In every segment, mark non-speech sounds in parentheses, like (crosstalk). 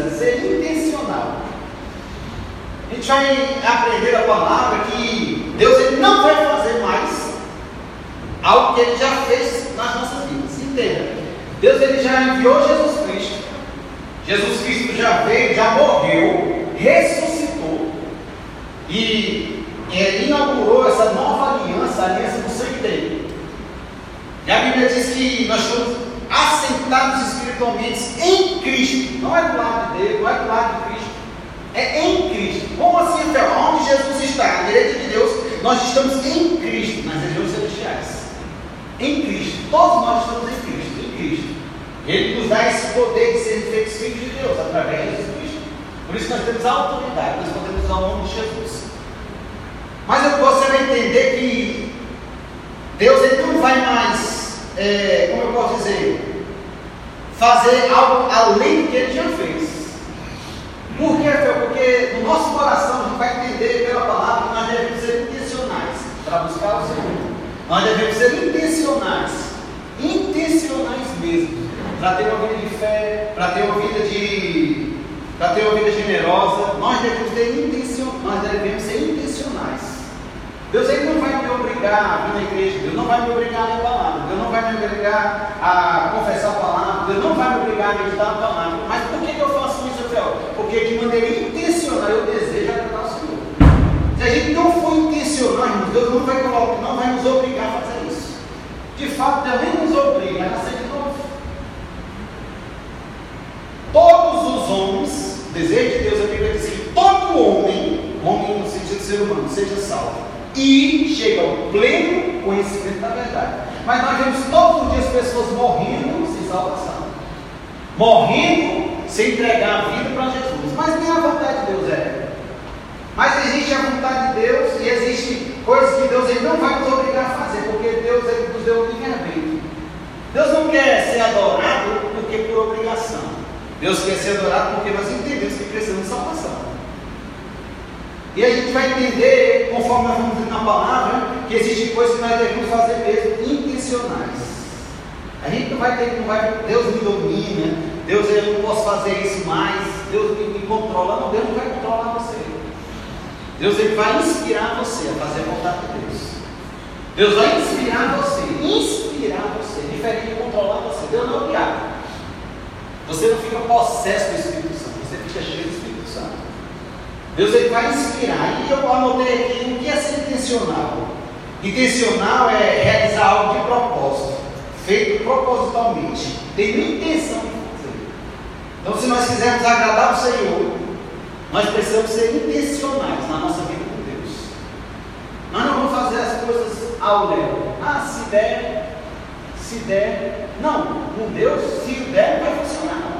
precisa ser intencional. A gente vai aprender a palavra que Deus ele não vai fazer mais algo que ele já fez nas nossas vidas. Entenda. Deus ele já enviou Jesus Cristo. Jesus Cristo já veio, já morreu, ressuscitou. E ele inaugurou essa nova aliança, a aliança do sangue dele. E a Bíblia diz que nós somos assentados espiritualmente em Cristo. Não é do lado dele, não é do lado de Cristo. É em Cristo. Como assim, Fel? Onde Jesus está? A direita de Deus, nós estamos em Cristo, nas regiões celestiais. Em Cristo. Todos nós estamos em Cristo, em Cristo. Ele nos dá esse poder de ser feitos filhos de Deus através de Jesus Cristo. Por isso nós temos autoridade, nós podemos usar o nome de Jesus. Mas você vai entender que Deus ele não vai mais, é, como eu posso dizer, fazer algo além do que ele já fez. Por quê, Porque no nosso coração a gente vai entender pela palavra que nós devemos ser intencionais para buscar o Senhor. Nós devemos ser intencionais, intencionais mesmo, para ter uma vida de fé, para ter uma vida de, para ter uma vida generosa. Nós devemos ter intenção, nós devemos ser intencionais. Deus ele não vai me obrigar a vir na igreja, Deus não vai me obrigar a ler a palavra, Deus não vai me obrigar a confessar a palavra, Deus não vai me obrigar a meditar a palavra. Mas por que, que eu faço isso, Rafael? Porque de maneira intencional eu desejo agradar o Senhor. Se a gente não for intencional, Deus não vai, colocar, não vai nos obrigar a fazer isso. De fato, Deus nem nos obriga, mas nascer de novo. Todos os homens, desejo de Deus, a Bíblia diz que todo homem, homem no sentido de ser humano, seja salvo e chega ao pleno conhecimento da verdade. Mas nós vemos todos os dias pessoas morrendo sem salvação, morrendo sem entregar a vida para Jesus. Mas nem a vontade de Deus é. Mas existe a vontade de Deus e existe coisas que Deus ele não vai nos obrigar a fazer, porque Deus ele nos deu livre-arbítrio. Deus não quer ser adorado porque por obrigação. Deus quer ser adorado porque nós entendemos que precisamos de salvação. E a gente vai entender, conforme nós vamos ver na palavra, que existem coisas que nós devemos fazer mesmo, intencionais. A gente não vai ter, vai, Deus me domina, Deus eu não posso fazer isso mais, Deus me, me controla. Não, Deus não vai controlar você. Deus ele vai inspirar você a fazer a vontade de Deus. Deus vai inspirar você, inspirar você, diferente de controlar você. Deus não é obrigado. Você não fica possesso do Espírito Santo, você fica cheio do Espírito Deus ele vai inspirar. E eu anotei aqui o que é ser intencional. Intencional é realizar algo de propósito, feito propositalmente, tendo intenção de fazer. Então, se nós quisermos agradar o Senhor, nós precisamos ser intencionais na nossa vida com Deus. Nós não vamos fazer as coisas ao léu. Ah, se der, se der. Não, com Deus, se der, vai funcionar.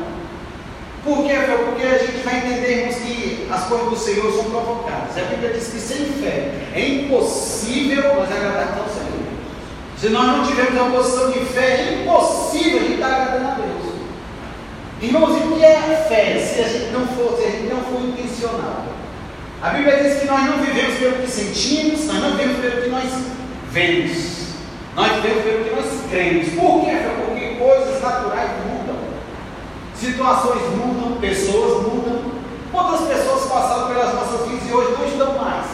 Por quê, Porque a gente vai entendermos que as coisas do Senhor são provocadas. A Bíblia diz que sem fé é impossível nós agradarmos ao Senhor. Se nós não tivermos uma posição de fé, é impossível a gente estar agradando a Deus. Irmãos, e o que é fé se a gente não for, se a gente não for intencional? A Bíblia diz que nós não vivemos pelo que sentimos, nós não vivemos pelo que nós vemos. Nós vivemos pelo que nós cremos. Por quê? Porque coisas naturais mudam. Situações mudam, pessoas mudam. Quantas pessoas passaram pelas nossas vidas e hoje não estão mais?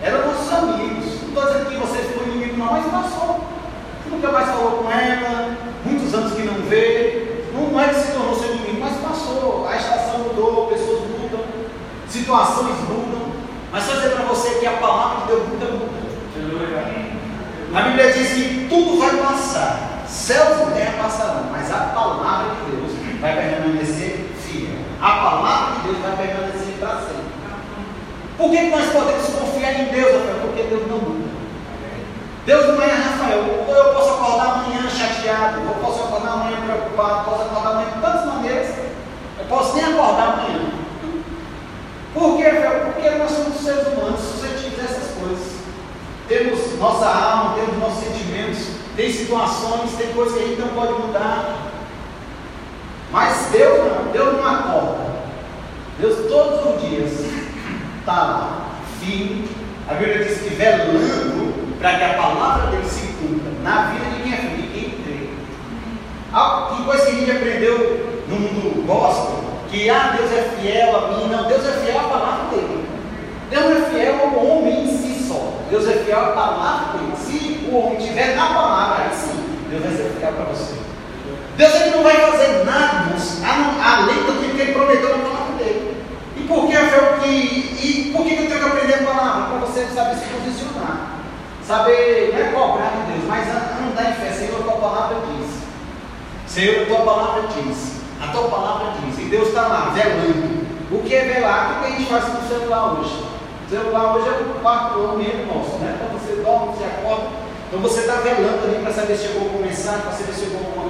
Eram nossos amigos. Não estou dizendo que você foi inimigo, não, mas passou. Você nunca mais falou com ela, muitos anos que não vê. Não, é que se tornou seu inimigo, mas passou. A estação mudou, pessoas mudam, situações mudam. Mas só dizer para você que a palavra de Deus nunca muda. A Bíblia diz que tudo vai passar, céus e terra passarão, mas a palavra de Deus vai permanecer fiel. A palavra de Deus vai permanecer para sempre. Por que nós podemos confiar em Deus, Rafael? Porque Deus não muda. Deus não é Rafael. Eu posso acordar amanhã chateado, eu posso acordar amanhã preocupado, posso acordar amanhã de tantas maneiras. Eu posso nem acordar amanhã. Por quê, Rafael? Porque nós somos seres humanos suscetíveis a essas coisas temos nossa alma, temos nossos sentimentos, tem situações, tem coisas que a gente não pode mudar. Mas Deus não, Deus não acorda. Deus todos os dias está firme. A Bíblia diz que velando para que a palavra dele se cumpra na vida de quem é filho, de quem crê. Que coisa que a gente aprendeu no mundo gospel, que ah, Deus é fiel a mim, não, Deus é fiel à palavra dele. Deus é fiel ao homem em si só. Deus é fiel à palavra dele. Se o homem tiver na palavra, aí sim, Deus vai ser fiel para você. Deus ele não vai fazer nada além do que ele prometeu na palavra dele. E por que, Rafael, que, e por que eu tenho que aprender a palavra? Para você saber se posicionar. Saber, não é cobrar de Deus, mas andar em fé. Senhor, a tua palavra diz. Senhor, a tua palavra diz. A tua palavra diz. E Deus está lá, velando. O que é velar? O que a gente faz com o celular hoje? O celular hoje é o quarto ambiente nosso, né? Então você dorme, você acorda. Então você está velando ali para saber se chegou alguma mensagem, para saber se chegou coisa.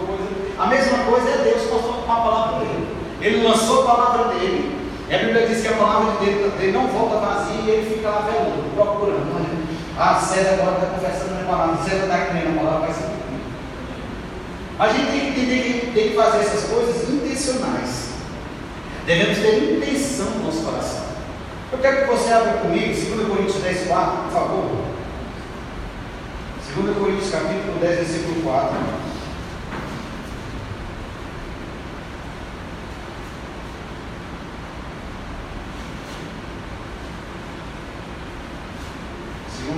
A mesma coisa é Deus com a palavra dele. Ele lançou a palavra dele. E a Bíblia diz que a palavra dele, dele não volta vazia e ele fica lá velando, procurando. Olha, ah, César agora está confessando a minha palavra, César está crendo a palavra, vai ser. A gente tem tem que fazer essas coisas intencionais. Devemos ter intenção no nosso coração. Eu quero que você abra comigo 2 Coríntios 10, 4, por favor. 2 Coríntios capítulo 10, versículo 4.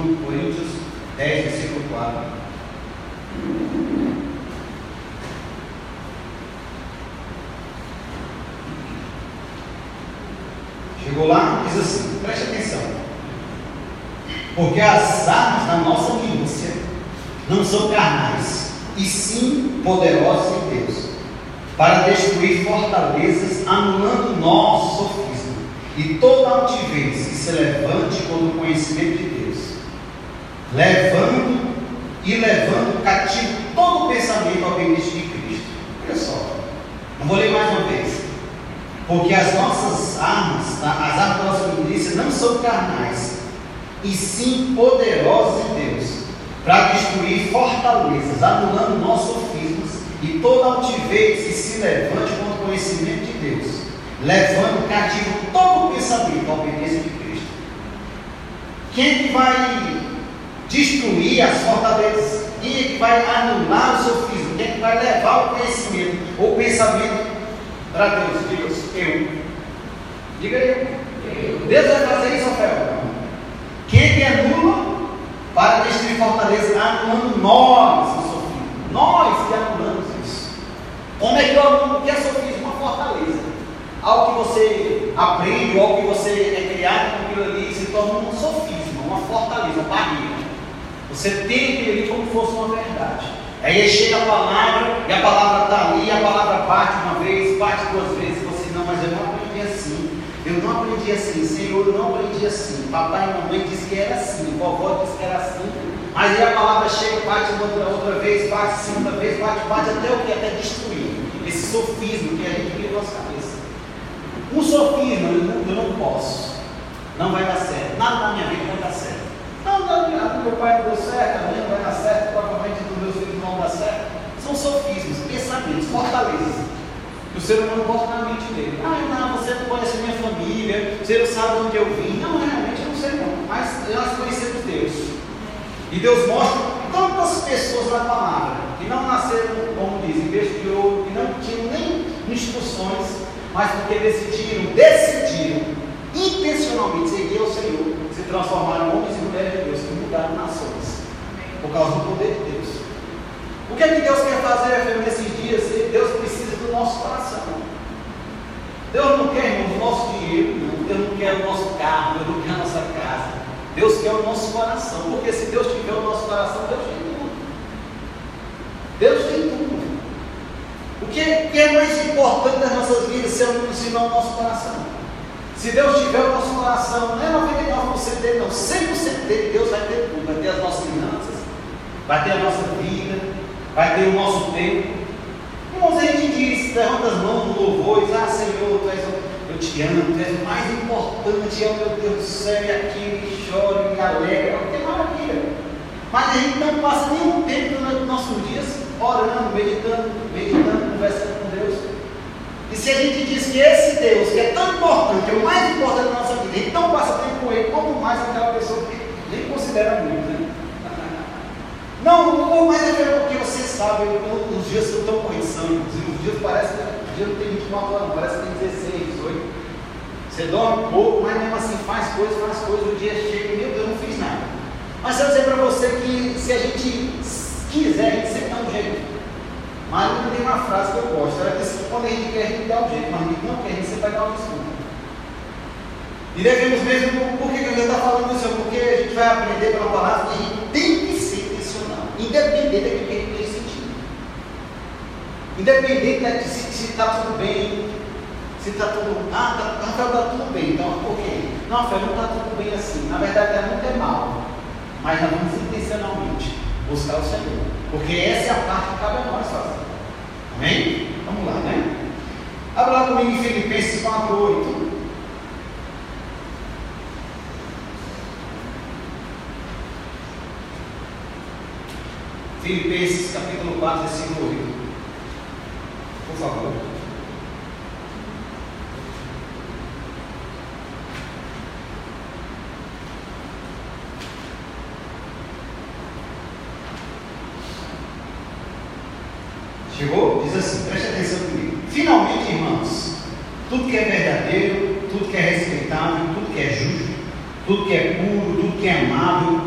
Segundo Coríntios 10, versículo 4. Chegou lá, diz assim, preste atenção. Porque as armas da nossa milícia não são carnais, e sim poderosas em Deus, para destruir fortalezas, anulando nosso sofisma e toda altivez que se levante contra o conhecimento de Deus, levando e levando cativo todo o pensamento ao obediência de Cristo. Olha só, não vou ler mais uma vez. Porque as nossas armas, tá? as armas da nossa milícia não são carnais, e sim poderosas em Deus, para destruir fortalezas, anulando nossos sofismas e toda altivez que se levante contra o conhecimento de Deus, levando cativo todo o pensamento à obediência de Cristo. Quem que vai destruir as fortalezas? Quem é que vai anular o sofismo? Quem é que vai levar o conhecimento ou pensamento para Deus? Deus, eu. Diga eu. Deus vai fazer isso, Rafael? Quem que anula para destruir fortaleza? Anulando nós o sofismo. Nós que anulamos isso. Como é que eu anulo? O que é sofismo? Uma fortaleza. Algo que você aprende, algo que você é criado com aquilo ali, se torna um sofismo, uma fortaleza, uma barreira. Você tem aquilo ali como se fosse uma verdade. Aí chega a palavra, e a palavra está ali, a palavra bate uma vez, bate duas vezes, você, não, mas eu não aprendi assim. Eu não aprendi assim, Senhor, eu não aprendi assim. Papai e mamãe disse que era assim, vovó disse que era assim. Aí a palavra chega, bate outra, outra vez, bate segunda vez, bate, bate até o que? Até destruir. Esse sofismo que a gente cria na nossa cabeça. Um sofismo, eu não, eu não posso. Não vai dar certo. Nada na minha vida vai dar certo. Não, não, não, meu pai não deu certo, a minha não vai dar certo, provavelmente dos meus filhos não vão dar certo. São sofismos, pensamentos, fortalezas. Que o ser humano bota na mente dele. Ah, não, você não conhece minha família, você Deus sabe de onde eu vim. Não, realmente eu não sei não, mas nós conhecemos Deus. E Deus mostra tantas pessoas na palavra que não nasceram, como diz, em berço de ouro, que não tinham nem instruções, mas porque decidiram, decidiram intencionalmente seguir ao Senhor, se transformaram homens e mulheres de Deus que mudaram nações por causa do poder de Deus. O que é que Deus quer fazer nesses dias? Deus precisa do nosso coração. Deus não quer irmãos, o nosso dinheiro, não. Deus não quer o nosso carro, Deus não quer a nossa casa. Deus quer o nosso coração. Porque se Deus tiver o nosso coração, Deus tem tudo. Deus tem tudo. O que é, é mais importante nas nossas vidas se não o nosso coração? Se Deus tiver o nosso coração, não é 99% dele, não, 100% dele, Deus vai ter tudo. Vai ter as nossas finanças, vai ter a nossa vida, vai ter o nosso tempo. Irmãos, a gente diz, levanta as mãos no louvor e diz, ah Senhor, tu és, eu te amo, tu és o mais importante, oh meu Deus do céu, e aqui e chora e alegra, que maravilha. Mas a gente não passa nenhum tempo nos nossos dias orando, meditando, meditando, conversando. E se a gente diz que esse Deus, que é tão importante, é o mais importante da nossa vida, não passa tempo com Ele, quanto mais aquela pessoa que nem considera muito, né? Não, mas é porque você sabe, os dias são tão corridos, inclusive os dias parece que dia não tem 24 horas, parece que tem 16, 18. Você dorme um pouco, mas mesmo assim faz coisas, faz coisas, o dia chega, meu Deus, não fiz nada. Mas eu dizer para você que se a gente quiser, a gente sempre dá um jeito. Não tem uma frase que eu gosto, ela diz que quando a gente quer, a gente dá um jeito, mas a gente não quer, a gente sempre vai dar uma desculpa. E devemos mesmo, por que eu estou falando isso? Porque a gente vai aprender pela palavra que a gente tem que independente daquilo que a gente tem sentido. Independente de se está tudo bem, se está tudo. Ah, tá, Rafael está tudo bem, então ok. Não, Rafael não está tudo bem assim. Na verdade, é muito é mal. Mas nós vamos intencionalmente buscar o Senhor. Porque essa é a parte que cabe a nós fazer. Amém? Vamos lá, né? Abra lá comigo em Filipenses 4, 8. Filipenses capítulo 4, versículo 8. Por favor. Chegou? Diz assim, preste atenção comigo. Finalmente, irmãos, tudo que é verdadeiro, tudo que é respeitável, tudo que é justo, tudo que é puro, tudo que é amável,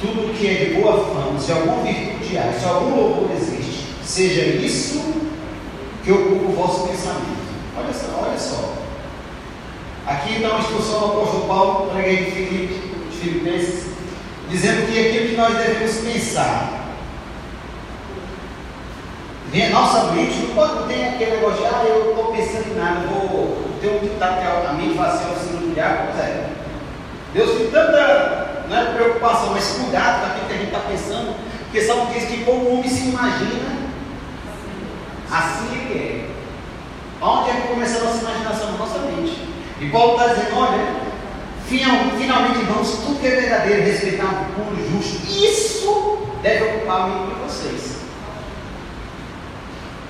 tudo que é de boa fama, se alguma virtude há, se algum louvor existe, seja isso que ocupa o vosso pensamento. Olha só, olha só. Aqui está uma instrução do apóstolo Paulo, igreja de Filipenses, dizendo que aquilo que nós devemos pensar. Nossa mente não pode ter aquele negócio de, ah, eu estou pensando em nada, vou ter um ditado que a mente vai ser o símbolo de água, pois é. Deus tem tanta não é preocupação, mas cuidado com aquilo que a gente está pensando, porque Salmo diz que como o homem se imagina, assim ele é. Onde é que começa a nossa imaginação? Na nossa mente. E Paulo está dizendo, olha, finalmente, irmãos, tudo que é verdadeiro, respeitável, puro, justo, isso deve ocupar a mente de vocês.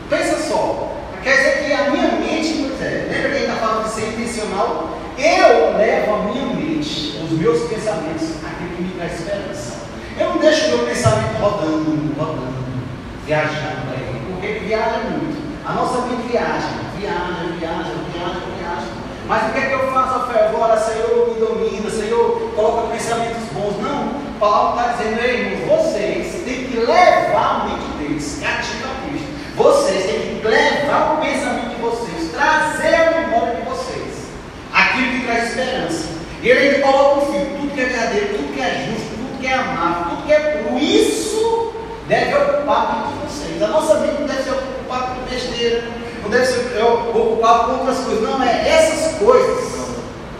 Pensa só, quer dizer que a minha mente, é, lembra que ele está falando de ser intencional? Eu levo a minha mente, os meus pensamentos, aquilo que me traz esperança. Eu não deixo o meu pensamento rodando, viajando aí, porque ele viaja muito. A nossa mente viaja, viaja, viaja, viaja, viaja. Mas o que é que eu faço, Rafael? Agora, Senhor, me domina, Senhor, coloca pensamentos bons. Não, Paulo está dizendo, ei, irmãos, vocês têm que levar a mente deles cativa a Cristo. Vocês têm que levar o pensamento de vocês, trazer a memória de vocês aquilo que traz esperança. E ele coloca o fio, tudo que é verdadeiro, tudo que é justo, tudo que é amável, tudo que é puro. Isso deve ocupar de vocês. A nossa mente não deve ser ocupada por besteira, não deve ser ocupada por outras coisas. Não, é essas coisas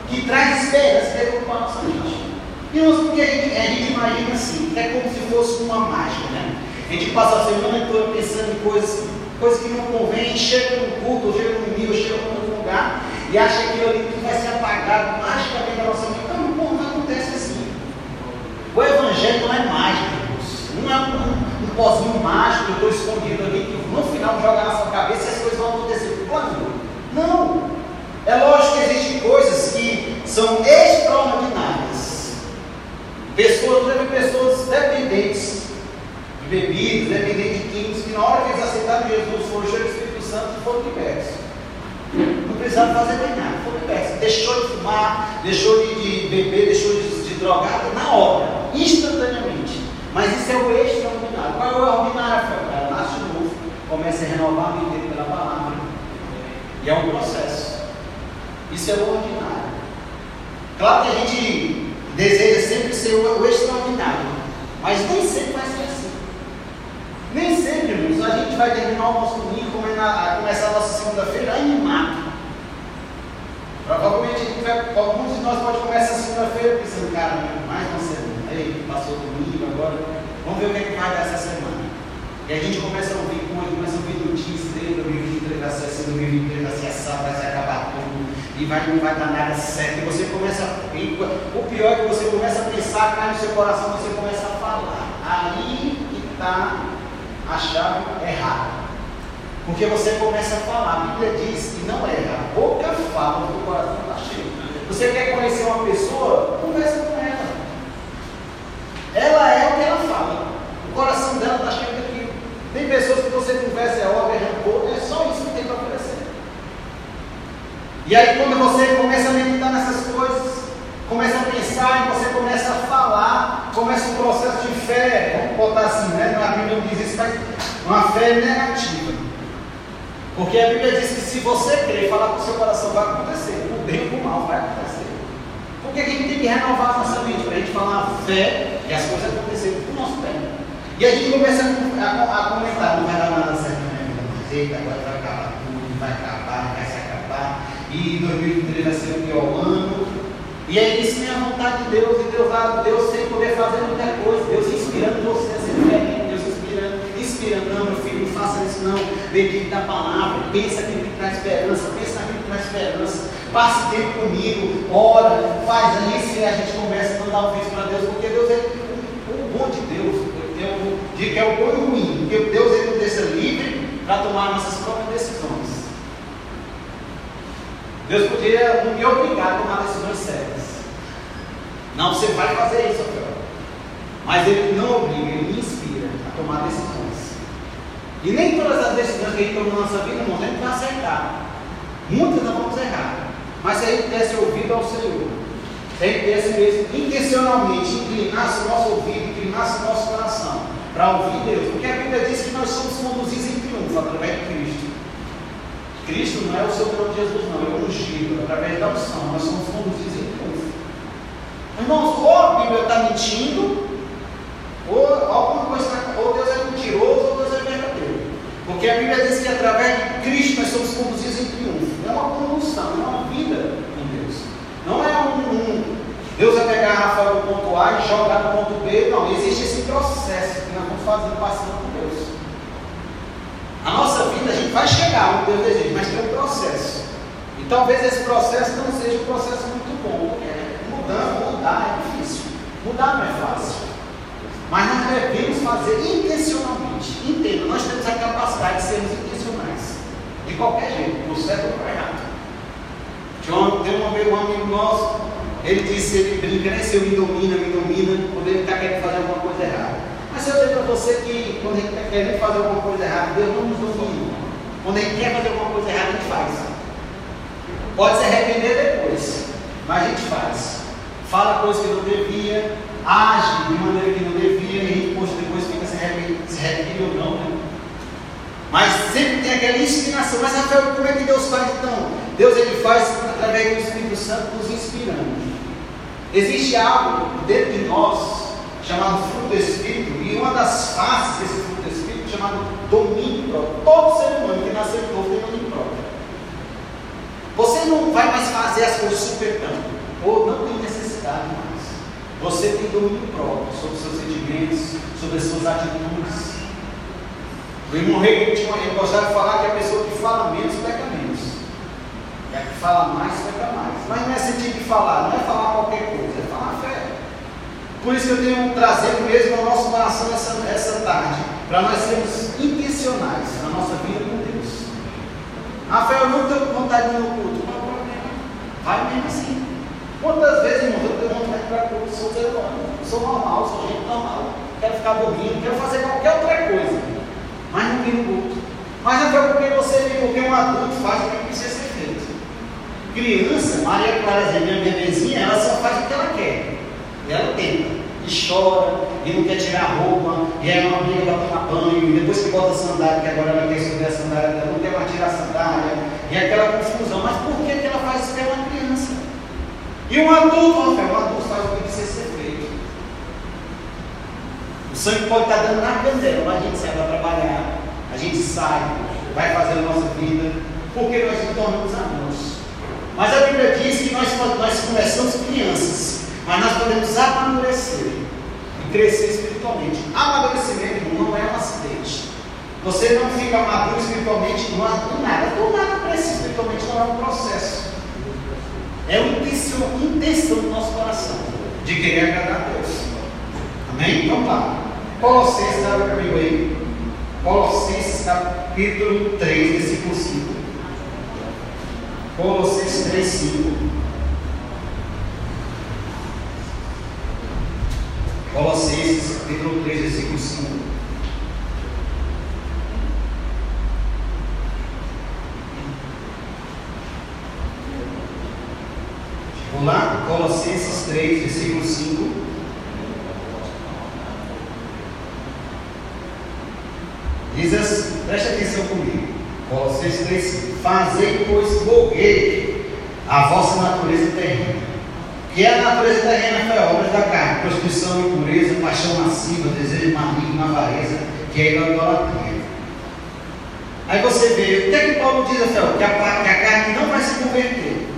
que traz esperança que deve ocupar a nossa mente. E nós, porque a gente, a gente imagina assim, é como se fosse uma mágica, né? A gente passa a semana toda pensando em coisas, coisas que não convém, chega no culto, chega no nível, chega em outro lugar, e acha que aquilo ali vai ser apagado magicamente da nossa mente. Não, não, acontece assim. O Evangelho não é mágico, não é um pozinho mágico que eu estou escondido ali, que no final joga na sua cabeça e as coisas vão acontecer. Quando? Não. É lógico que existem coisas que são extraordinárias. Pessoas, teve pessoas dependentes de bebidas, dependentes de químicos, que na hora que eles aceitaram Jesus, foram cheios do Espírito Santo e foram libertos. Não precisaram fazer bem nada, foram libertos. Deixou de fumar, deixou de, de beber, deixou de, de drogar na hora, instantaneamente. Mas isso é o extraordinário. Qual é o ordinário, Ela nasce novo, começa a renovar a mente pela palavra. E é um processo. Isso é o ordinário. Claro que a gente deseja sempre ser o, extraordinário, mas nem sempre vai ser assim. Nem sempre, irmãos, a gente vai terminar o nosso domingo, começar a nossa segunda-feira animado. Provavelmente alguns de nós podem começar a segunda-feira pensando, cara, mais uma semana. Aí, passou domingo, agora vamos ver o que, é que vai dar essa semana. E a gente começa a ouvir coisas, começa a ouvir notícias, dentro 2023 vai ser assim, 2023 vai ser assado, vai se acabar tudo e vai, não vai dar nada certo. E você começa a. O pior é que você começa a pensar, cai no seu coração, você começa a falar. Aí que está a chave errada. Porque você começa a falar. A Bíblia diz que não erra. A boca fala, o coração está cheio. Você quer conhecer uma pessoa? Conversa com ela. É o que ela fala. O coração dela está cheio daquilo. Tem pessoas que você conversa, é óbvio, é rancor, é só isso que tem para oferecer. E aí quando você começa a meditar nessas coisas, começa a pensar e você começa a falar, começa um processo de fé, vamos botar assim, né? A Bíblia não diz isso, mas uma fé negativa. Porque a Bíblia diz que se você crer e falar com o seu coração vai acontecer, o bem ou o mal vai acontecer. Por que a gente tem que renovar a nossa mente? Para a gente falar fé e as coisas acontecerem com o nosso bem. E a gente começa a, a, a comentar, não vai dar nada certo vida, eita, agora vai acabar tudo, vai acabar, vai se acabar e 2023 vai ser o pior ano. E aí isso é a vontade de Deus, e Deus, Deus sem poder fazer muita coisa, Deus inspirando você a ser diferente, Deus inspirando, inspirando, não, meu filho, não faça isso não, medite da palavra, pensa que traz esperança, pensa naquilo que traz esperança, passe tempo comigo, ora, faz isso e a gente começa a mandar um vídeo para Deus, porque Deus é o bom de Deus, de que é o bom e o ruim, porque Deus ele nos deixa livre para tomar nossas próprias decisões. Deus podia me obrigar a tomar decisões certas. Não, você vai fazer isso, Rafael. Mas Ele não obriga, Ele me inspira a tomar decisões. E nem todas as decisões que a gente toma na nossa vida, irmão, a gente vai acertar. Muitas. Mas se a gente desse ouvido ao Senhor, se a gente desse mesmo intencionalmente, inclinasse o nosso ouvido, inclinasse o nosso coração para ouvir Deus. Porque a Bíblia diz que nós somos conduzidos em triunfo através de Cristo. Cristo não é o trono de Jesus, não, é o ungido, através da unção, nós somos conduzidos em triunfo. Irmãos, ou a Bíblia está mentindo, ou alguma coisa, ou Deus é mentiroso, ou Deus é verdadeiro. Porque a Bíblia diz que através de Cristo nós somos conduzidos em triunfo. É uma condução, é uma vida com Deus. Não é um, um Deus vai pegar a Rafael do ponto A e jogar no ponto B. Não, existe esse processo que nós vamos fazendo, passando com Deus. A nossa vida, a gente vai chegar onde Deus deseja, mas tem um processo. E talvez esse processo não seja um processo muito bom, porque mudando, mudar é difícil. Mudar não é fácil. Mas nós devemos fazer intencionalmente. Entenda, nós temos a capacidade de sermos intencionais. De qualquer jeito, por certo ou por errado. Tem uma vez um amigo nosso, ele disse, ele brinca, né? Se eu me domina, me domina, quando ele está querendo fazer alguma coisa errada. Mas eu digo para você que quando a gente está querendo fazer alguma coisa errada, Deus não nos domina. Quando a gente quer fazer alguma coisa errada, a gente faz. Pode se arrepender depois, mas a gente faz. Fala coisas que não devia, age de maneira que não devia, e a gente poxa, depois fica se arrependido ou não, né? Mas sempre tem aquela inspiração. Mas Rafael, como é que Deus faz então? Deus ele faz através do Espírito Santo nos inspirando. Existe algo dentro de nós chamado fruto do Espírito, e uma das faces desse fruto do Espírito chamado domínio próprio. Todo ser humano que nasceu novo tem domínio próprio. Você não vai mais fazer as coisas supetando, ou não tem necessidade mais. Você tem domínio próprio sobre os seus sentimentos, sobre as suas atitudes. O irmão Rei tinha gostava de falar que a pessoa que fala menos peca. A que fala mais peca mais. Mas não é sentido de falar, não é falar qualquer coisa, é falar fé. Por isso que eu tenho trazido mesmo ao nosso coração essa, essa tarde, para nós sermos intencionais na nossa vida com Deus. Rafael, eu não tenho vontade de ir no culto. Qual é problema? Vai mesmo assim. Quando sou normal, sou gente normal. Quero ficar dormindo, quero fazer qualquer outra coisa. Mas não vim no culto. Mas não foi porque você porque um adulto faz o que precisa ser feito. Criança, Maria Clara, minha bebezinha, ela só faz o que ela quer. E ela tenta. E chora, e não quer tirar a roupa, e é uma briga para tomar banho, e depois que bota a sandália, que agora ela quer subir a sandália, ela não quer mais tirar a sandália, e é aquela confusão. Mas por que, que ela faz isso? Porque é uma criança. E um adulto, Rafael, um adulto faz o que precisa ser feito. O sangue pode estar dando na candela, mas a gente sai para trabalhar, a gente sai, vai fazer a nossa vida, porque nós nos tornamos adultos. Mas a Bíblia diz que nós, nós começamos crianças, mas nós podemos amadurecer e crescer espiritualmente. Amadurecimento não é um acidente. Você não fica maduro espiritualmente do nada. Do nada crescer espiritualmente não é um processo. É uma intenção, intenção do nosso coração de querer agradar a Deus. Amém? Então tá. Colossenses, abre comigo aí. Colossenses capítulo 3, versículo 5. Colossenses 3, 5. Colossenses capítulo 3, versículo 5. Vamos lá? Colossenses 3, versículo 5. Diz assim, preste atenção comigo. 3, 5. Fazei, pois, morrer a vossa natureza terrena. Que é a natureza terrena foi obras da carne, prostituição, impureza, paixão massiva, desejo maligno, avareza, que é a idolatria. Aí você vê, o que é que Paulo diz, Rafael? Que a, que a carne não vai se converter.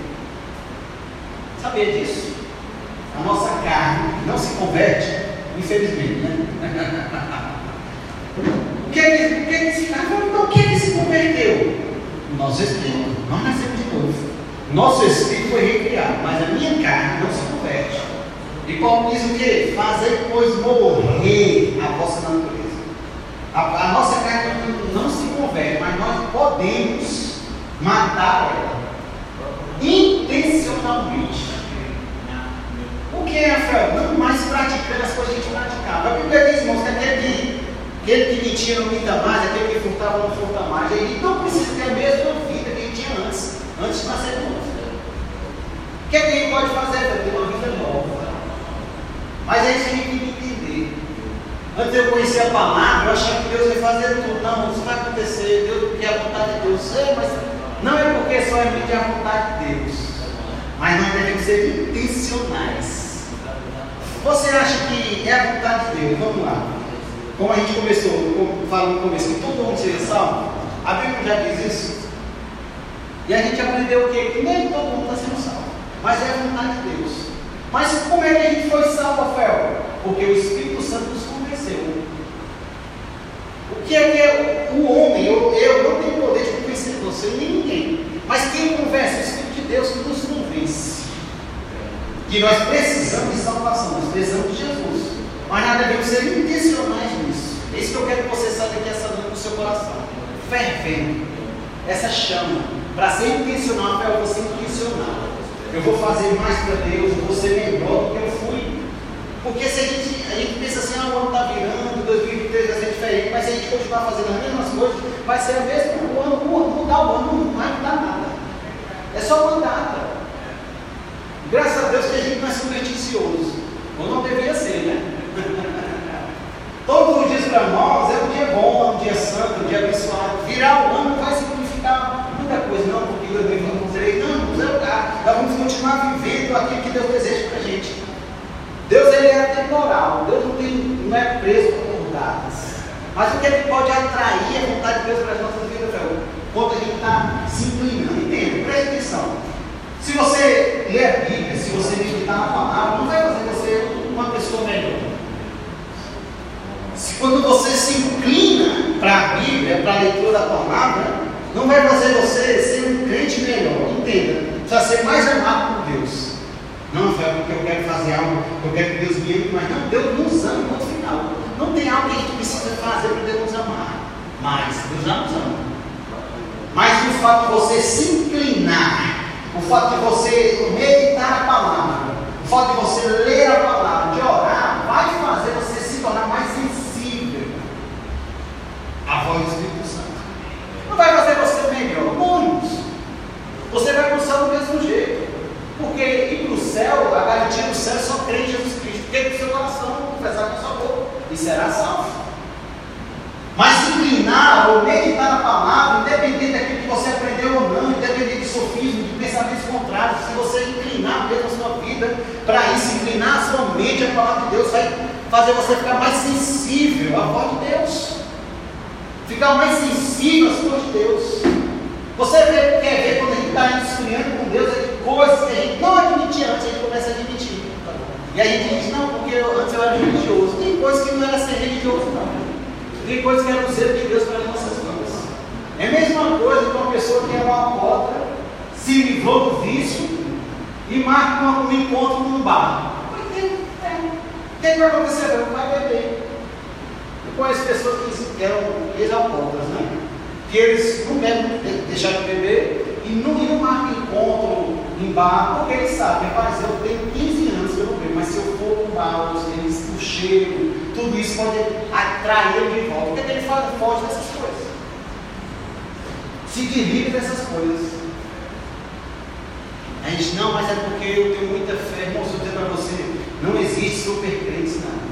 Sabia disso? A nossa carne não se converte, infelizmente, né? (laughs) o que é que, o que, é que então, o que, é converteu? Nosso espírito. Nós nascemos de novo. Nosso espírito foi recriado, mas a minha carne não se converte. E Paulo diz o que? Fazer, pois, morrer a vossa natureza. A, a nossa carne não se converte, mas nós podemos matar ela intencionalmente. O que é, Rafael? Não mais praticando as coisas que a gente praticava. A Bíblia diz, irmãos, que aquele que, mentia não minta mais, aquele que furtava não furta mais. Ele não precisa ter a mesma vida que ele tinha antes, antes de nascer novo. O que, é que ele pode fazer? Ter uma vida nova. Mas é isso que a gente tem que entender. Antes eu conhecer a palavra, eu achava que Deus ia fazer tudo. Não, isso vai acontecer, Deus quer a vontade de Deus. É, mas não é porque só é medir a vontade de Deus. Mas nós devemos ser intencionais. Você acha que é a vontade de Deus? Vamos lá. Como a gente começou, como falo no começo, que todo mundo seja salvo, a Bíblia já diz isso. E a gente aprendeu o quê? Que nem todo mundo está sendo salvo. Mas é a vontade de Deus. Mas como é que a gente foi salvo, Rafael? Porque o Espírito Santo nos convenceu. O que é que é o homem? Eu, eu não tenho poder de convencer você, nem ninguém. Mas quem convence? O Espírito de Deus nos convence. Que nós precisamos de salvação, nós precisamos de Jesus. Mas nós devemos ser intencionais nisso. É isso que eu quero que você saiba aqui essa noite no seu coração. Fervendo. Essa chama. Para ser intencional, eu vou ser intencional. Eu vou fazer mais para Deus, eu vou ser melhor do que eu fui. Porque se a gente, a gente pensa assim, ah, o ano está virando, 2023 vai ser diferente, mas se a gente continuar fazendo as mesmas coisas, vai ser a mesma, o ano, mudar o ano não vai mudar nada. É só uma data. Graças a Deus que a gente não é supersticioso. Ou não deveria ser, né? Todos os dias para nós é um dia bom, é um dia santo, um dia abençoado. Virar o ano não vai significar muita coisa, não, porque 2023, não, não é lugar. Nós vamos continuar vivendo aquilo que Deus deseja para a gente. Deus ele é temporal, Deus não, tem, não é preso por datas. Mas o que ele pode atrair a vontade de Deus para as nossas vidas, é quando a gente está se inclinando. Entenda, preste atenção. Se você ler a Bíblia, se você meditar na palavra, não vai fazer você uma pessoa melhor. Se quando você se inclina para a Bíblia, para a leitura da palavra, não vai fazer você ser um crente melhor. Entenda, precisa ser mais amado por Deus. Não, foi porque eu quero fazer algo, eu quero que Deus me ame, mas não, Deus nos ama no final. Não tem algo que a gente precisa fazer para Deus nos amar. Mas Deus já nos ama. Mas o fato de você se inclinar, o fato de você meditar a palavra, o fato de você ler a palavra, ao Espírito Santo. Não vai fazer você melhor, muitos. Você vai para do mesmo jeito. Porque ir para o céu, a garantia do céu é só crer em Jesus Cristo. Ter com seu coração, confessar com a sua boca. E será salvo. Mas se inclinar ou meditar na palavra, independente daquilo que você aprendeu ou não, independente de sofismo, de pensamentos contrários, se você inclinar mesmo a sua vida para isso, inclinar a sua mente à palavra de Deus, vai fazer você ficar mais sensível à voz de Deus. Ficar mais sensível às coisas de Deus. Você quer ver quando a gente está esfriando com Deus, é coisas que a gente não admitia antes, a gente começa a admitir. E aí a gente diz, não, porque eu, antes eu era religioso. Tem coisas que não era ser religioso, não. Tem coisas que era o zelo de Deus para as nossas vidas. É a mesma coisa que uma pessoa que é uma alcoólatra, se livrou do vício e marca um encontro num bar. O que, é, que acontecer? Vai beber. Eu conheço pessoas que eram ex-alcoólatras, né? Que eles não querem deixar de beber e não, não marcam encontro em bar, porque eles sabem, rapaz, eu tenho 15 anos que eu não bebo, mas se eu for um bar, eles, o cheiro, tudo isso pode atrair ele de volta. O que, é que ele faz? Foge dessas coisas. Se desliga dessas coisas. A gente, não, mas é porque eu tenho muita fé. Irmão, eu dizer para você, não existe super crente, não.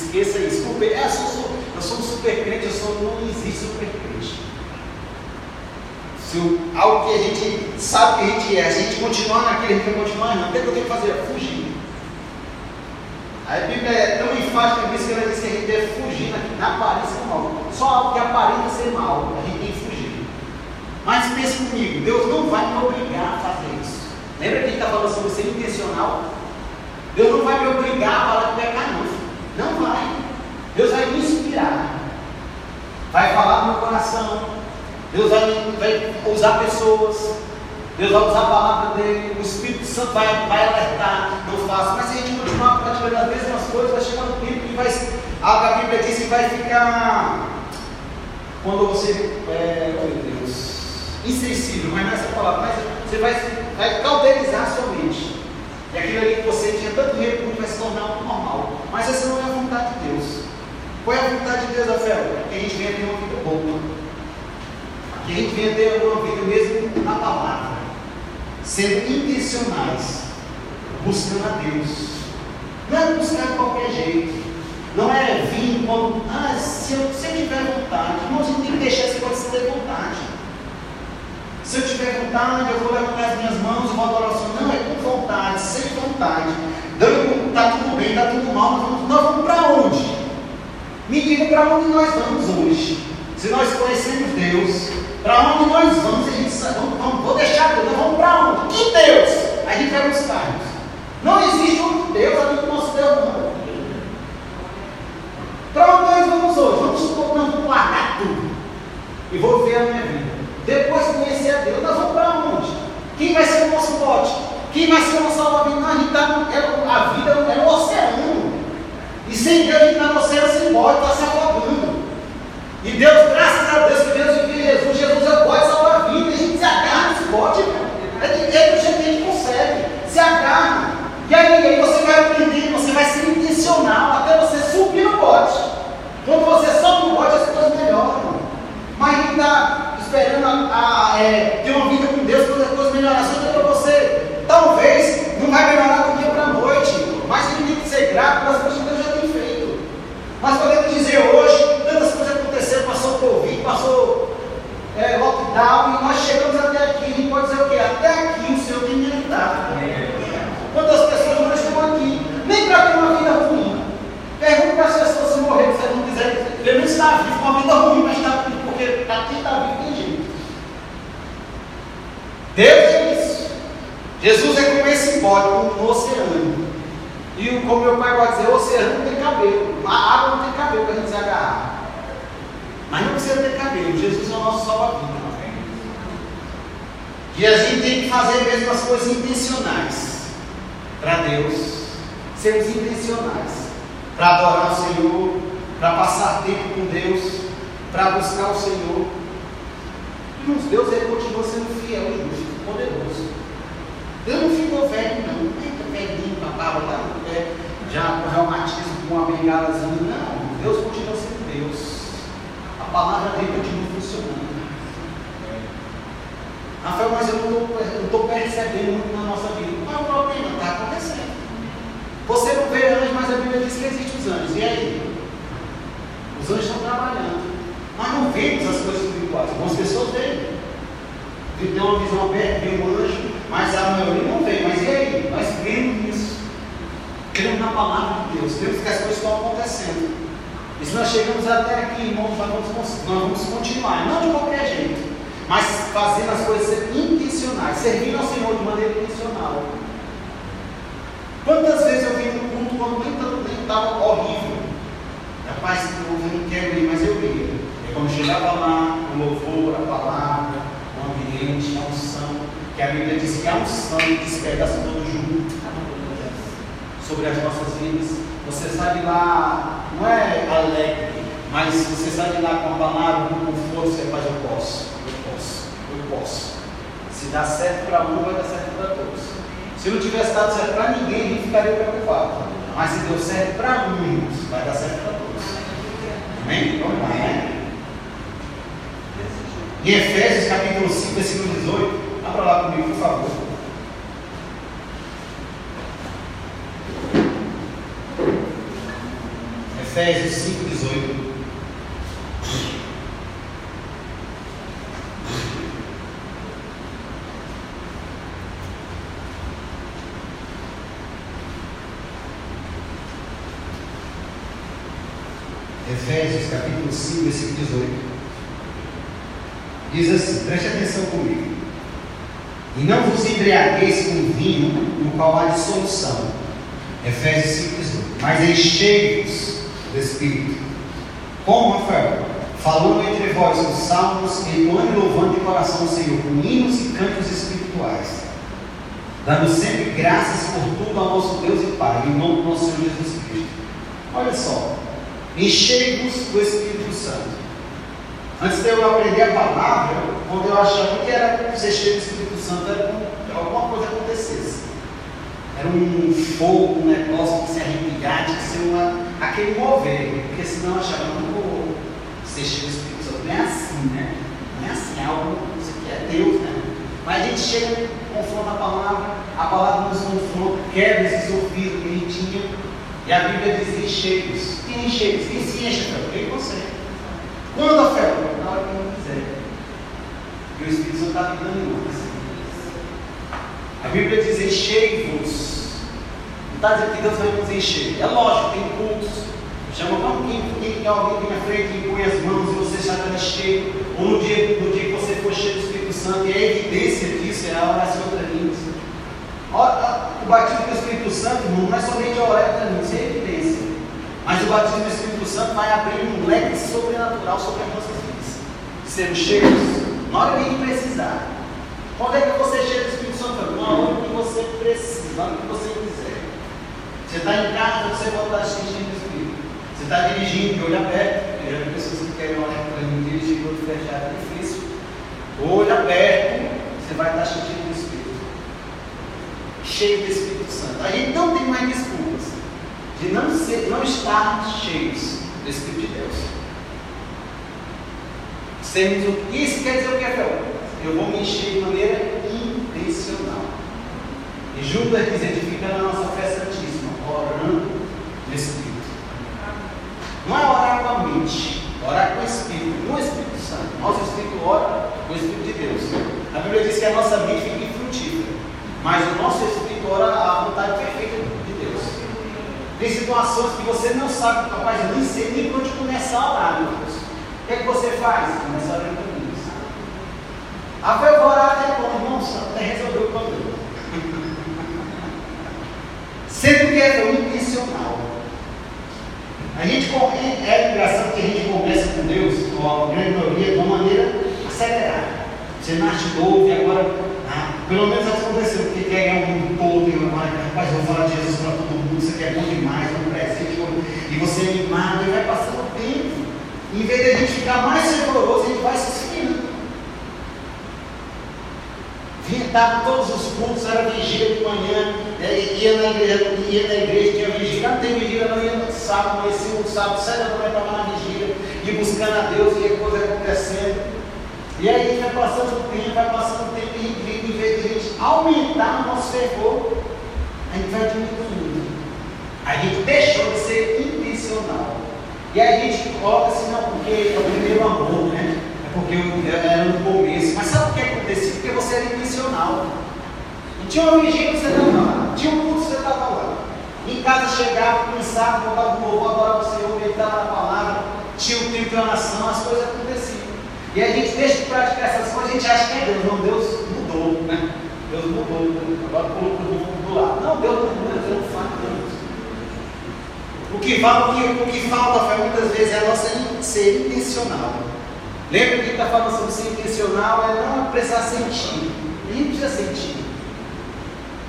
Esqueça isso. Super, é, eu, sou, eu sou um super crente, eu sou, não existe super crente. Se eu, algo que a gente sabe que a gente é, se a gente continuar naquele, a gente continuar não. O que, é eu tenho que fazer? Fugir. A Bíblia é tão enfática que ela diz que a gente deve fugir na aparência do mal. Só algo que aparenta ser mal, a gente tem que fugir. Mas pense comigo, Deus não vai me obrigar a fazer isso. Lembra que a gente está falando sobre ser intencional? Deus não vai me obrigar a falar que pecar, não. Não vai. Deus vai me inspirar. Vai falar no meu coração. Deus vai, vai usar pessoas. Deus vai usar a palavra dele, o Espírito Santo vai, vai alertar, não faça. Mas se a gente continuar praticando as mesmas coisas, vai chegar um tempo que vai. A Bíblia diz que vai ficar. Quando você. É, meu Deus. Insensível, mas não é essa palavra, mas você vai, vai cauterizar a sua mente. E aquilo ali que você tinha tanto recurso vai se tornar algo normal. Mas essa não é a vontade de Deus. Qual é a vontade de Deus, Rafael? Que a gente venha ter uma vida boa. Que a gente venha ter uma vida mesmo na palavra sendo intencionais, buscando a Deus. Não é buscar de qualquer jeito. Não é vir quando, ah, se eu, se eu tiver vontade. Irmão, a gente tem que deixar essa coisa ter vontade. Se eu tiver vontade, eu vou levantar as minhas mãos, eu vou adorar o. Não, é com vontade, sem vontade. Está tudo bem, está tudo mal, nós vamos, vamos para onde? Me diga para onde nós vamos hoje. Se nós conhecemos Deus, para onde nós vamos? A gente sabe, vamos, vamos, vou deixar Deus, vamos para onde? Que Deus? A gente vai buscar. Não existe outro Deus além do nosso Deus, não. Para onde nós vamos hoje? Vamos supor que nós vamos largar tudo e vou ver a minha vida. Depois de conhecer a Deus, nós vamos para onde? Quem vai ser o nosso bote? Quem vai ser o nosso salva-vida? a gente tá, é, a vida é um oceano. E sem Deus a gente está no oceano sem bote, está se afogando. E Deus, graças a Deus, que Deus envia Jesus, Jesus é o bote salvar a vida. A gente se agarra nesse bote, é, de, é jeito que a gente consegue. Se agarra. E aí, aí você vai aprender, você vai ser intencional até você subir no bote. Quando você sobe no bote, as coisas melhoram. Mas a está esperando a, a, é, ter uma vida com Deus, as coisas melhorar. Só para você, talvez não vai melhorar do dia para a noite. Mas a gente tem que ser grato pelas coisas que Deus já tem feito. Mas podemos dizer hoje, tantas coisas aconteceram, passou Covid, passou é, lockdown, e nós chegamos até aqui. A gente pode dizer o quê? Até aqui o Senhor tem me ajudado. Quantas pessoas não estão aqui? Nem para ter uma vida ruim. Pergunta para as pessoas se morrer, se não quiser. Ele não está vivo, uma vida ruim, mas está vivo, porque aqui está vivo, tem jeito. Deus é isso. Jesus é como esse como no oceano. E como meu pai vai dizer, o oceano não tem cabelo. A água não tem cabelo para a gente se agarrar. Mas não precisa ter cabelo. Jesus é o nosso salva-vida. E a gente tem que fazer mesmo as coisas intencionais para Deus. Sermos intencionais para adorar o Senhor, para passar tempo com Deus, para buscar o Senhor. Irmãos, Deus ele continua sendo fiel e justo, poderoso. Deus não ficou velho, não. Eita, velhinho, papava lá no pé, já com reumatismo, com uma bengalazinha. Não, Deus continua sendo Deus. A palavra dele continua funcionando. Rafael, mas eu não estou percebendo muito na nossa vida. Qual é o problema? Está acontecendo. Você não vê anjo, mas a Bíblia diz que existem os anjos. E aí? Os anjos estão trabalhando. Nós não vemos as coisas espirituais. Algumas pessoas veem. Tem uma visão aberta, vê um anjo, mas a maioria não vê. Mas e aí? Nós cremos nisso. Cremos na palavra de Deus. Cremos que as coisas estão acontecendo. E se nós chegamos até aqui, irmãos, nós vamos, nós vamos continuar. Não de qualquer jeito, mas fazendo as coisas intencionais, servindo ao Senhor de maneira intencional. Quantas vezes eu vim no culto quando nem estava horrível? Rapaz, eu não quero ir, mas eu ia. Quando chegava lá, o louvor, a palavra, o ambiente, a unção, que a Bíblia diz que a unção despedaça todo junto sobre as nossas vidas. Você sabe lá, não é alegre, mas você sabe lá com a palavra, com conforto, você faz, eu posso, eu posso, eu posso. Se dá certo para um, vai dar certo para todos. Se não tivesse dado certo para ninguém, gente ficaria preocupado. Mas se deu certo para uns, vai dar certo para todos. Amém? Vamos lá, né? Em Efésios capítulo 5, versículo 18, abra lá comigo, por favor. Efésios 5, 18. Efésios capítulo 5, versículo 18. Diz assim, preste atenção comigo. E não vos embriagueis com vinho, no qual há dissolução. Efésios 5, 18. Mas enchei-vos do Espírito. Como, Rafael? Falando entre vós com salmos, entoando e louvando de coração o Senhor, com hinos e cantos espirituais, dando sempre graças por tudo ao nosso Deus e Pai, em nome do nosso Senhor Jesus Cristo. Olha só, enchei-vos do Espírito Santo. Antes de eu aprender a palavra, quando eu achava que era ser cheio do Espírito Santo, era quando alguma coisa acontecesse. Era um fogo, um negócio que se arrepiar, que ser uma, aquele mover, porque senão eu achava, não vou ser cheio do Espírito Santo. Não é assim, né? Não é assim, é algo, aqui é Deus, né? Mas a gente chega, confronta a palavra, a palavra nos confronta, quebra esses ouvidos que a gente tinha, e a Bíblia diz encheios. Quem encheios? Quem se enche, Foi Quando a fé? Na hora que não quiser. E o Espírito Santo está habitando em nós. A Bíblia diz enchei-vos. Não está dizendo que Deus vai nos encher. É lógico, tem cultos. Chama quem, quem, alguém aqui na frente põe as mãos e você já está cheio. Ou no dia, no dia que você for cheio do Espírito Santo, e a evidência disso é a oração outra línguas. O batismo do Espírito Santo, não é somente a orar outra línguas, é evidência. Mas o batismo do Espírito Santo vai abrir um leque sobrenatural sobre as nossas vidas. Sermos cheios na hora que precisar. Quando é que você cheio do Espírito Santo? Na hora que você precisa, na hora que você quiser. Você está em casa, você pode estar cheio do Espírito. Você está dirigindo, de olho aberto. Eu já vi pessoas que querem olhar para mim, dirigir, olho fechado, é difícil. Olho aberto, você vai estar cheio do Espírito. Cheio do Espírito Santo. A gente não tem mais desculpas de não, ser, não estar cheios do Espírito de Deus. Sermos, isso quer dizer o que é Eu vou me encher de maneira intencional. E Judas diz, edificando a nossa fé santíssima, orando no Espírito. Não é orar com a mente, orar com o Espírito, no Espírito Santo. Nosso Espírito ora com o Espírito de Deus. A Bíblia diz que a nossa mente fica infrutífera, mas o nosso Espírito ora a vontade perfeita tem situações que você não sabe, capaz, eu nem sei nem onde começar a orar, meu Deus. O que é que você faz? Começa a orar comigo. A fé vai orar até quando, irmãos, até resolver o problema. Sempre que é intencional. A gente é engraçado que a gente conversa com Deus, com a grande maioria, de uma maneira acelerada. Você nasce novo e agora, ah, pelo menos aconteceu, porque quer ganhar o mundo todo e agora, rapaz, vou falar de Jesus para todo mundo aqui é bom demais, um presente, e você é animado, e vai passando o tempo. Em vez de a gente ficar mais fervoroso, a gente vai se esfriando. Vinha estar todos os cultos, era vigília de manhã, né, ia, na igreja, ia na igreja, tinha vigília, não tem vigília, não ia no sábado, conhecia o sábado, sete da manhã estava na vigília, e buscando a Deus, e a coisa acontecendo. E aí vai passando o tempo, vai passando o tempo, e em vez de a gente aumentar o nosso fervor, a gente vai diminuindo. A gente deixou de ser intencional. E a gente coloca assim, não, porque é o primeiro amor, né? É porque eu era no começo. Mas sabe o que aconteceu? Porque você era intencional. E tinha uma vigília que você estava lá, tinha um culto que você estava lá. Em casa chegava, cansado, voltava do louvor, adorava o Senhor, meditava na palavra, tinha o tempo de oração, as coisas aconteciam. E a gente deixa de praticar essas coisas, a gente acha que é Deus. Não, Deus mudou, né? Deus mudou, agora colocou o mundo do lado. Não, Deus não muda, Deus não faz Deus. O que, o, que, o que falta fé muitas vezes é a nossa ser intencional. Lembra que está falando sobre ser intencional? É não precisar sentir. Nem precisa sentir.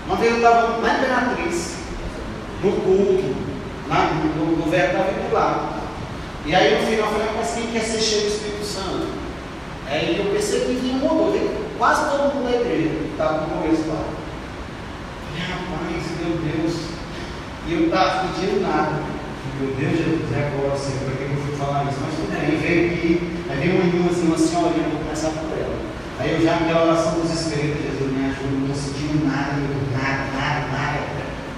Uma vez eu estava na Imperatriz, no culto, na, no, no verbo da vincular. E aí no final eu falei, mas quem quer ser cheio do Espírito Santo? Aí eu percebi que mudou, quase todo mundo da igreja estava no começo lá. Falei, rapaz, meu Deus. E eu estava pedindo nada. Meu Deus, Jesus, é agora, Senhor, para que eu fui falar isso? Mas tudo bem, veio aqui, aí veio uma irmã assim, uma senhorinha, vou começar por ela. Aí eu já, aquela oração dos espíritos, Jesus, me ajuda, não estou sentindo nada, nada, nada, nada.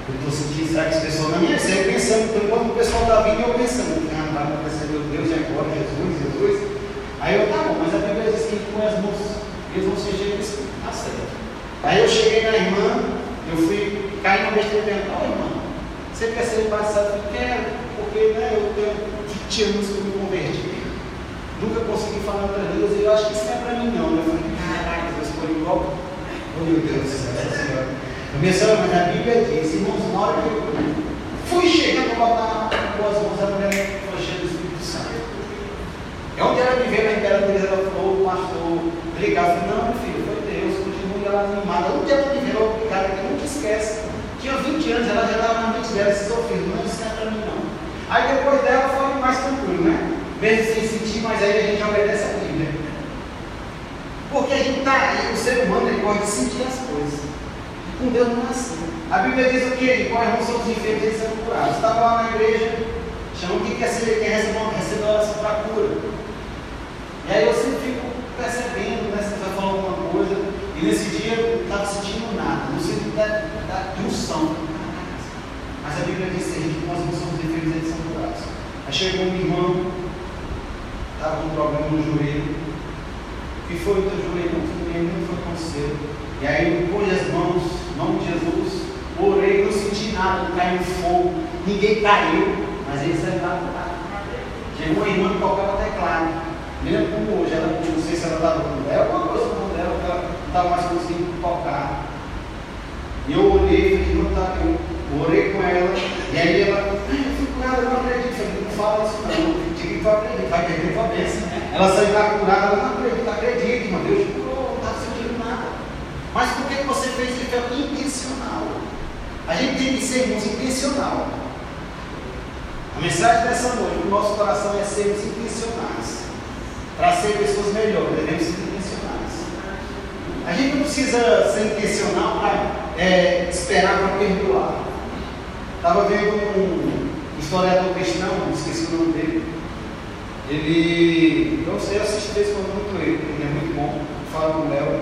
Eu estou sentindo, será que as pessoas minha série pensando, então quando o pessoal está vindo, eu pensando, ah, vai acontecer, meu Deus, e agora, Jesus, Jesus. Aí eu, tá bom, mas a Bíblia diz que com as mãos, eles vão ser Espírito, tá certo. Aí eu cheguei na irmã, eu fui, caí na besteira e perguntei, oh, irmã, você quer ser batizado? Eu quero porque né, eu tenho 20 anos que eu me converti, nunca consegui falar para Deus, e eu acho que isso não é para mim não. Eu falei, caraca, Deus foi igual. Oh meu Deus céu, Senhora. Senhora, mas a Bíblia diz, irmãos, na hora que eu fui chegando para botar as mãos, a mulher foi cheia do Espírito Santo. É onde ela me veio na imperatriz, ela falou, o pastor. Eu falei, não, filho, foi Deus, continue ela animada. Onde ela me veio, obrigado, que nunca esquece. Tinha 20 anos, ela já estava na mente dela, esses ofícios, não, isso não é mim não. Aí depois dela foi mais tranquilo, né? Mesmo sem sentir, mas aí a gente obedece a Bíblia. Porque a gente está, o ser humano ele gosta de sentir as coisas. Com Deus não é assim. A Bíblia diz o que? Quais são os enfermos eles são curados. Estava lá na igreja, chamam quem quer ser, quem recebe, recebe oração para cura. E aí eu sempre fico percebendo, né? Você falar alguma coisa, e nesse dia eu não estava sentindo nada, no sentido da, da unção. Mas a Bíblia diz que nós não somos são curados. Aí chegou um irmão, estava com um problema no joelho. O que foi o teu joelho? Não foi nem foi conselho. E aí eu pus as mãos, nome de Jesus, orei, não senti nada, não caiu fogo, ninguém caiu, mas ele saiu lá Chegou uma irmã que tocava teclado. Lembra como hoje, ela, não sei se ela estava com ela, alguma coisa com ela, ela não estava mais conseguindo tocar. E eu olhei e falei, não está, eu orei com ela, e aí ela, curada, eu não acredito. Não fala isso não, diga que tu acredita, vai perder bênção. Né? Ela saiu lá curada, ela não acredita, acredita, irmão, Deus curou, não está sentindo nada. Mas por que você fez isso? Foi intencional. A gente tem que ser irmãos intencional. A mensagem dessa noite, o nosso coração é sermos intencionais. Para ser pessoas melhores, devemos ser intencionais. A gente não precisa ser intencional para é, esperar para perdoar. Estava vendo um historiador cristão, esqueci o nome dele. Ele, sei, eu assisti desse muito ele, ele é muito bom, fala com o Léo.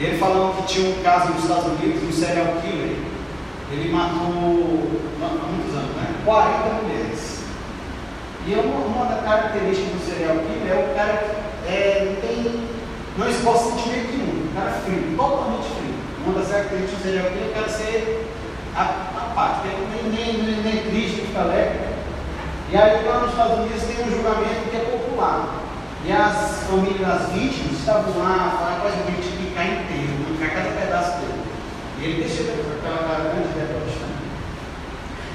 Ele falando que tinha um caso nos Estados Unidos, um serial killer. Ele matou, há muitos anos, né? 40 mulheres. E uma, uma das características do serial killer é o cara que é, não tem, não exposta sentimento nenhum, o cara frio, totalmente frio. Uma das características do serial killer é o cara ser apático, nem, nem, nem, nem triste, fica alegre. E aí lá nos Estados Unidos tem um julgamento que é popular. E as famílias das vítimas estavam lá, falaram, o vítima que cai inteiro, arrancar cada pedaço dele. E ele deixa aquela grande deboche.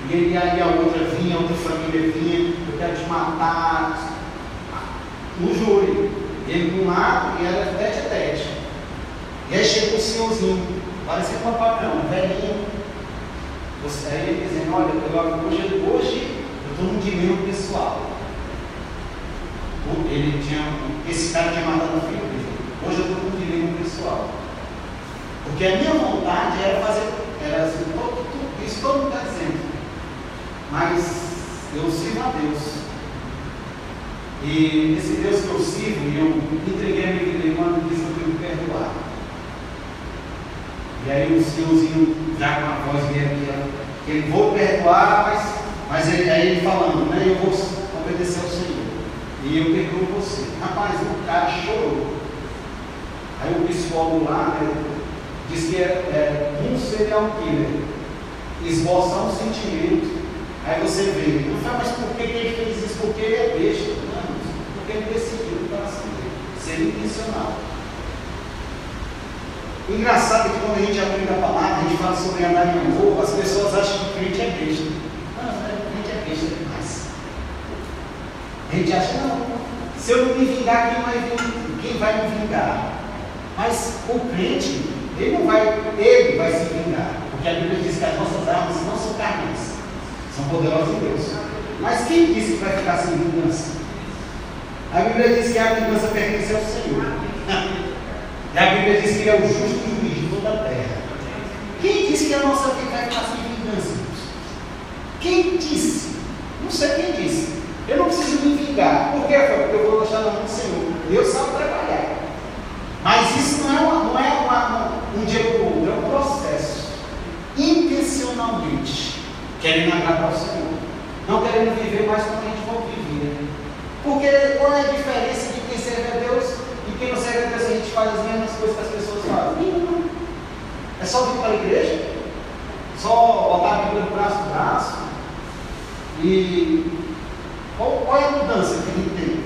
E ele aí a outra vinha, a outra família vinha, eu quero te matar. No júri. Ele de um lado e ela tete a tete. E aí chega um senhorzinho, parecia um papai não, velhinho, você, aí ele dizendo, olha, eu, hoje, hoje eu estou num dilema pessoal. Ele tinha, esse cara tinha matado o filho dele. Hoje eu estou num dilema pessoal. Porque a minha vontade era fazer, era assim, todo, tudo, isso todo mundo está dizendo. Mas eu sirvo a Deus. E esse Deus que eu sirvo, eu entreguei a minha vida uma diz que eu que perdoar. E aí o senhorzinho, já com a voz dele aqui, ele vou perdoar, mas, mas ele, aí ele falando, né? Eu vou obedecer ao Senhor. E eu perdoo você. Rapaz, o cara chorou. Aí o psicólogo lá né, diz que é, é um serial killer. Esboçar um sentimento. Aí você vê, não fala, mas por que, ele fez isso? Porque ele é besta. Não, porque ele decidiu no coração dele. Ser intencional. O engraçado é que quando a gente aprende a palavra, a gente fala sobre andar em amor, as pessoas acham que o crente é besta. Não, o crente é besta demais. A gente acha, não, se eu não me vingar, quem vai, quem vai me vingar? Mas o crente, ele não vai, ele vai se vingar. Porque a Bíblia diz que as nossas armas não são carnes, são poderosas em Deus. Mas quem disse que vai ficar sem vingança? A Bíblia diz que a vingança pertence ao Senhor. (laughs) E a Bíblia diz que ele é o justo juiz de toda a terra. Quem disse que a nossa vida vai ficar sem vingança? Quem disse? Não sei quem disse. Eu não preciso me vingar. Por quê? Porque eu vou gostar da mão do Senhor. Deus sabe trabalhar. Mas isso não é, uma, não é uma, um dia para o outro, é um processo. Intencionalmente. Querendo agradar ao Senhor. Não querendo viver mais como a gente for viver. Porque qual é a diferença de quem serve a Deus quem não segue a Deus, a gente faz as mesmas coisas que as pessoas fazem. É só vir para a igreja, só botar a Bíblia no braço do braço. E qual, qual, é a mudança que a gente tem?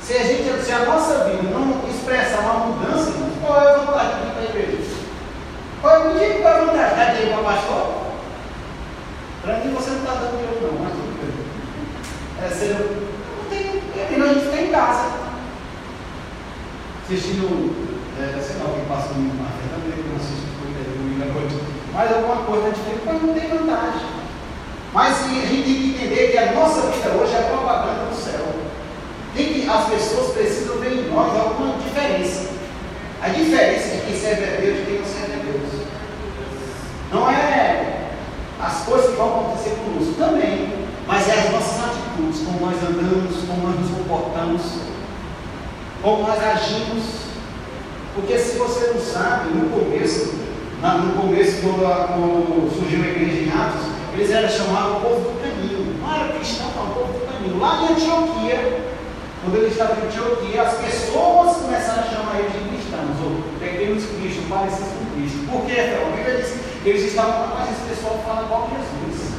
Se a, gente, se a nossa vida não expressa uma mudança, qual é a vantagem de vir para a igreja? Qual, é, qual é a vantagem? Dá dinheiro para pastor? Para mim você não está dando dinheiro não, mas tudo bem. É, você não tem, é a gente ficar em casa assistindo, é, sei lá, alguém passa no café também, não assisto domingo à noite, mas alguma coisa diferente, mas não tem vantagem. Mas a gente tem que entender que a nossa vida hoje é propaganda do céu. Tem que, as pessoas precisam ver em nós alguma diferença. A diferença de quem serve a Deus e quem não serve a Deus. Não é as coisas que vão acontecer conosco, também, mas é as nossas atitudes, como nós andamos, como nós nos comportamos como nós agimos. Porque se você não sabe, no começo, na, no começo, quando, a, quando, surgiu a igreja em Atos, eles eram chamados o povo do caminho. Não era cristão, não, o povo do caminho. Lá em Antioquia, quando eles estavam em Antioquia, as pessoas começaram a chamar eles de cristãos, ou pequenos cristos, parecidos com Cristo. Por quê? A Bíblia diz que eles estavam mas esse pessoal fala igual Jesus.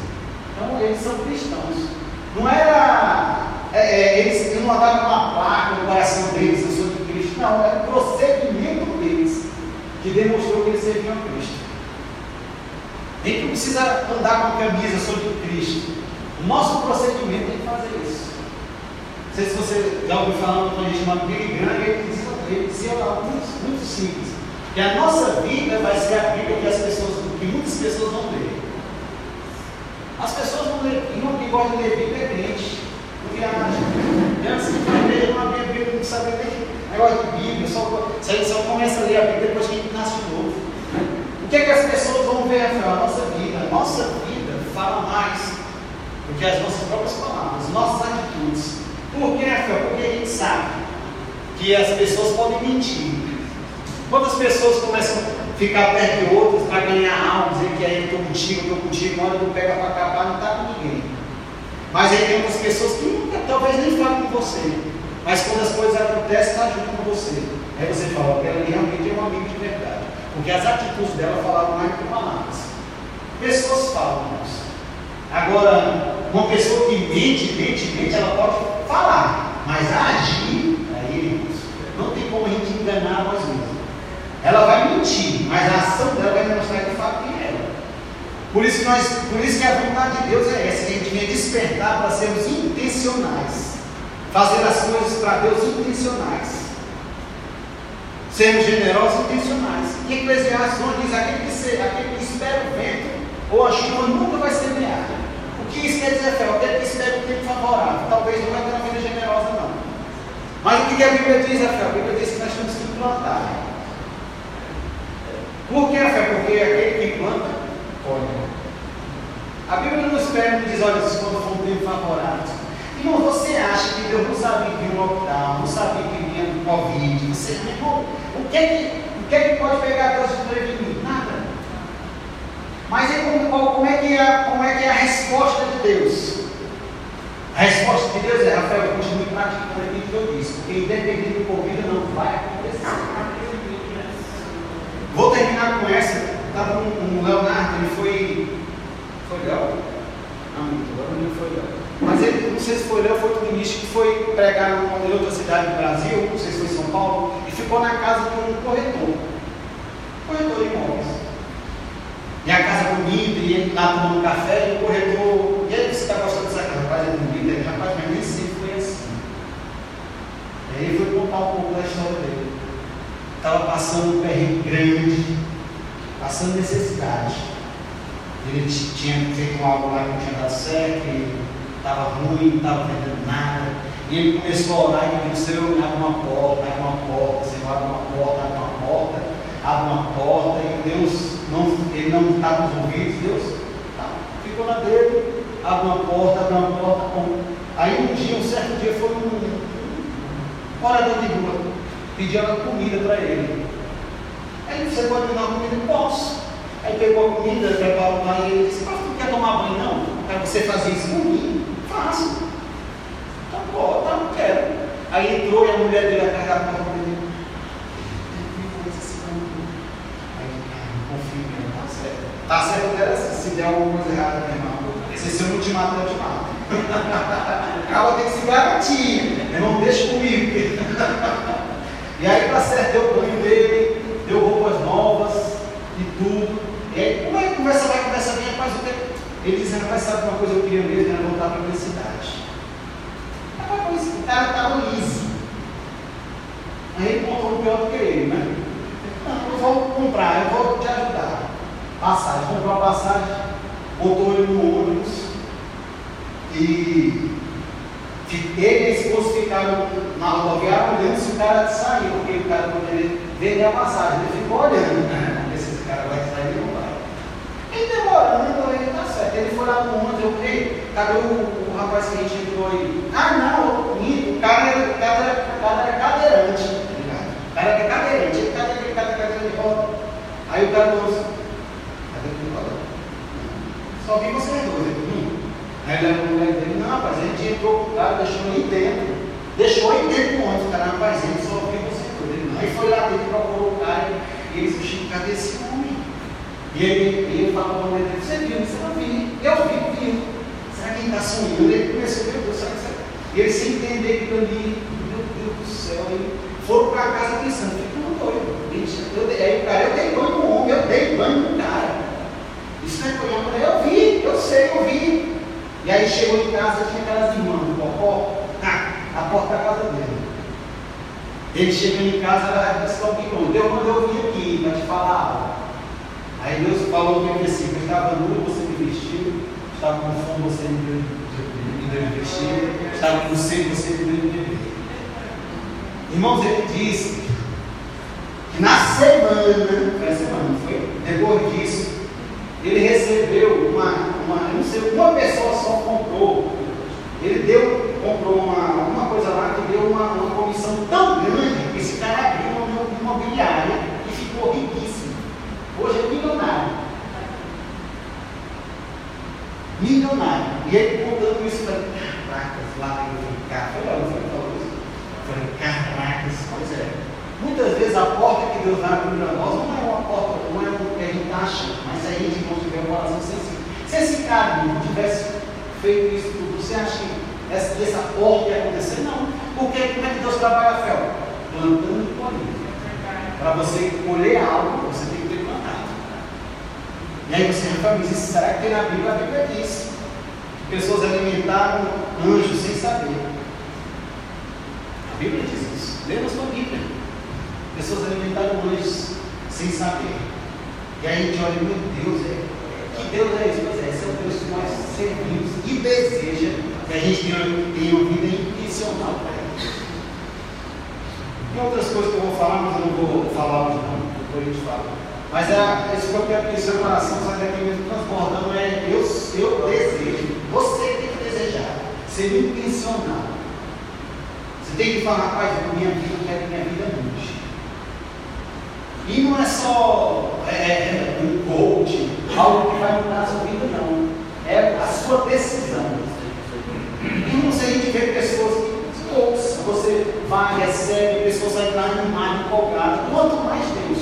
Então eles são cristãos. Não era é, é, eles não andavam uma placa no coração deles, eu sou de Cristo. Não, era o procedimento deles que demonstrou que eles serviam a Cristo. Gente não precisa andar com a camisa, sou de Cristo. O nosso procedimento tem que fazer isso. Não sei se você já ouviu falar quando a gente chama Billy Graham, ele dizia, ele dizia algo muito, muito simples. Que a nossa vida vai ser a Bíblia que as pessoas, que muitas pessoas vão ler. As pessoas ler, e não que gosta de ler Bíblia é crente viagem. Criança que vai ler, não abrir a Bíblia, não sabe nem negócio de Bíblia, só, você só começa a ler a Bíblia depois que a gente nasce de novo. O que é que as pessoas vão ver, Rafael? A nossa vida. A nossa vida fala mais do que as nossas próprias palavras, nossas atitudes. Por que, Rafael? Porque a gente sabe que as pessoas podem mentir. Quando as pessoas começam a ficar perto de outros para ganhar algo, dizer que aí eu estou contigo, estou contigo, hora não pega para acabar, não está com ninguém. Mas aí tem outras pessoas que nunca, talvez nem falam com você. Mas quando as coisas acontecem, está junto com você. Aí você fala, ela realmente é um amigo de verdade. Porque as atitudes dela falavam mais que palavras. Pessoas falam isso. Agora, uma pessoa que mente, mente, mente, ela pode falar, mas agir, aí, não tem como a gente enganar nós mesmos. Ela vai mentir, mas a ação dela vai demonstrar de fato quem é ela. Por isso, nós, por isso que a vontade de Deus é essa, que a gente venha despertar para sermos intencionais. Fazer as coisas para Deus intencionais. Sermos generosos e intencionais. E Eclesiastes 1 diz, aquele que, se, aquele que espera o vento ou a chuva nunca vai semear. O que isso quer dizer, Fé? Aquele que espera o tempo favorável. Talvez não vai ter uma vida generosa, não. Mas o que a Bíblia diz, Fé? A Bíblia diz que nós temos que plantar. Por que, Fé? Porque aquele que planta Olha. A Bíblia não espera e diz, olha, quando for um tempo favorável. Irmão, você acha que Deus não sabia que vinha um lockdown, não sabia que vinha um Covid? Você, irmão, o que é que, o que, é que pode pegar Deus de prevenido? Nada. Mas aí, como, como, é que é, que é a resposta de Deus? A resposta de Deus é, Rafael, continue praticando aquilo que eu disse, porque independente do Covid não vai acontecer. Vou terminar com essa. Estava um, um Leonardo, ele foi. Foi Léo? Não, agora não foi Léo. Mas ele, não sei se foi Léo, foi o ministro que foi pregar em outra cidade do Brasil, não sei se foi São Paulo, e ficou na casa de um corretor. Corretor de imóveis. E a casa bonita, e ele lá tomando café, e o corretor. E aí, você está gostando dessa casa? Rapaz, é bonita. Rapaz, mas nem sempre foi assim. E aí ele foi contar um pouco da história dele estava passando um perrengue grande, passando necessidade. Ele tinha feito algo lá que não tinha dado certo, estava ruim, não estava vendendo nada. E ele começou a orar e disse, Senhor, abre uma porta, abre uma porta, Senhor, abre uma porta, abre uma porta, abre uma porta, e Deus, não, ele não estava nos ouvidos, Deus tá, ficou na dele, abre uma porta, abre uma porta. Com... Aí um dia, um certo dia, foi um, um de rua pediram comida para ele. Aí você pode me dar uma comida? Posso. Aí pegou a comida, preparou ele e disse, mas não quer tomar banho não? Para você fazer isso mim? Faço. Então pode, tá, não quero. Aí entrou e a mulher dele acarregava para a dele. Aí, confio mesmo, tá certo. Tá era assim, se der alguma coisa errada, meu irmão. Se eu não te mato, eu te mato. (laughs) cara tem que se garantir. Não deixa comigo. (laughs) E aí para certo deu o banho dele, deu roupas novas e tudo. E aí, como é que conversa vai, conversa vem, rapaz, o que? Ele disse, rapaz, sabe uma coisa eu queria mesmo, era voltar para a minha cidade. Rapaz, o cara estava liso. Aí ele contou pior do que ele, né? Não, eu vou comprar, eu vou te ajudar. Passagem, comprou a passagem, botou ele no ônibus e ele e a esposa ficaram na rodoviária olhando se o cara sair, porque o cara poderia vender a passagem. Ele ficou olhando, né? Ver se esse cara vai sair ou não vai. E demorando, ele tá certo. Ele foi lá no ontem, eu falei, cadê o, o, rapaz que a gente entrou aí? Ah, não, o cara, o cara, o cara era cadeirante, tá ligado? O cara era cadeirante, ele cadê aquele cara cadeira de roda? Aí o cara falou assim, cadê o de roda? Só vi vocês dois, hein? Aí ele a mulher dele, não, rapaz, a gente entrou com o cara, deixou ele dentro. Deixou ele dentro do ônibus, cara, rapaz, ele só viu você tudo. Aí foi lá dentro, procurou o cara e ele disse, Chico, cadê esse homem? E ele, ele falou para a mulher dele, você viu? Você não viu? Eu vi, vi. Será que ele está sonhando? Ele começou, meu Deus, será que você... E ele sem entender que ali, meu Deus do céu, ele foram para casa pensando, ficou doido. Eu, aí o cara, eu dei banho no homem, eu dei banho no cara. Isso não é coisa, eu vi, eu sei, eu vi. E aí chegou em casa, tinha aquelas irmãs do Popó, a porta da casa dele. Ele chegou em casa, ela disse ao Deus mandou eu vir aqui para te falar algo. Aí Deus falou que eu disse, eu estava nu, você me vestiu, estava com fome, você me deu vestir, estava com sede, você me deu beber. Irmãos, ele disse que na semana, foi a semana, foi? Depois disso, ele recebeu uma, uma, não sei, uma pessoa só comprou. Ele deu, comprou uma, uma coisa lá que deu uma, uma comissão tão grande que esse cara abriu uma imobiliária e ficou riquíssimo. Hoje é milionário. Milionário. E ele contando isso, falei, caracas, lá eu falei, cara, foi lá, não foi falou isso? Eu falei, caracas, pois é. Muitas vezes a porta que Deus abre para nós não é uma porta, não é o que a gente acha, mas se a gente não tiver um coração sensível. Se esse cara não tivesse feito isso tudo, você acha que essa, essa porta ia acontecer? Não. Porque como é que Deus trabalha a fé? Plantando e colhendo. Para você colher algo, você tem que ter plantado. E aí você refala, será que tem na Bíblia? A Bíblia diz. Pessoas alimentaram anjos sem saber. A Bíblia diz isso. Lê na sua Bíblia. Pessoas alimentaram anjos sem saber. E aí a gente olha, meu Deus, é, que Deus é esse? Pois é, esse é o Deus que nós servimos e deseja que a gente tenha, tenha vida intencional para Ele. Tem outras coisas que eu vou falar, mas eu não vou falar hoje não, depois a gente fala. Mas é, esse que eu quero que o seu coração saia daqui mesmo transbordando é eu, eu desejo, você tem que desejar, ser intencional. Você tem que falar, rapaz, minha vida, eu quero que minha vida mude. E não é só é, é, um coach, algo que vai mudar a sua vida, não. É sua decisão. Irmão, se a gente vê pessoas que ouça, você vai, recebe, pessoas vão entrar animadas, empolgadas, quanto mais Deus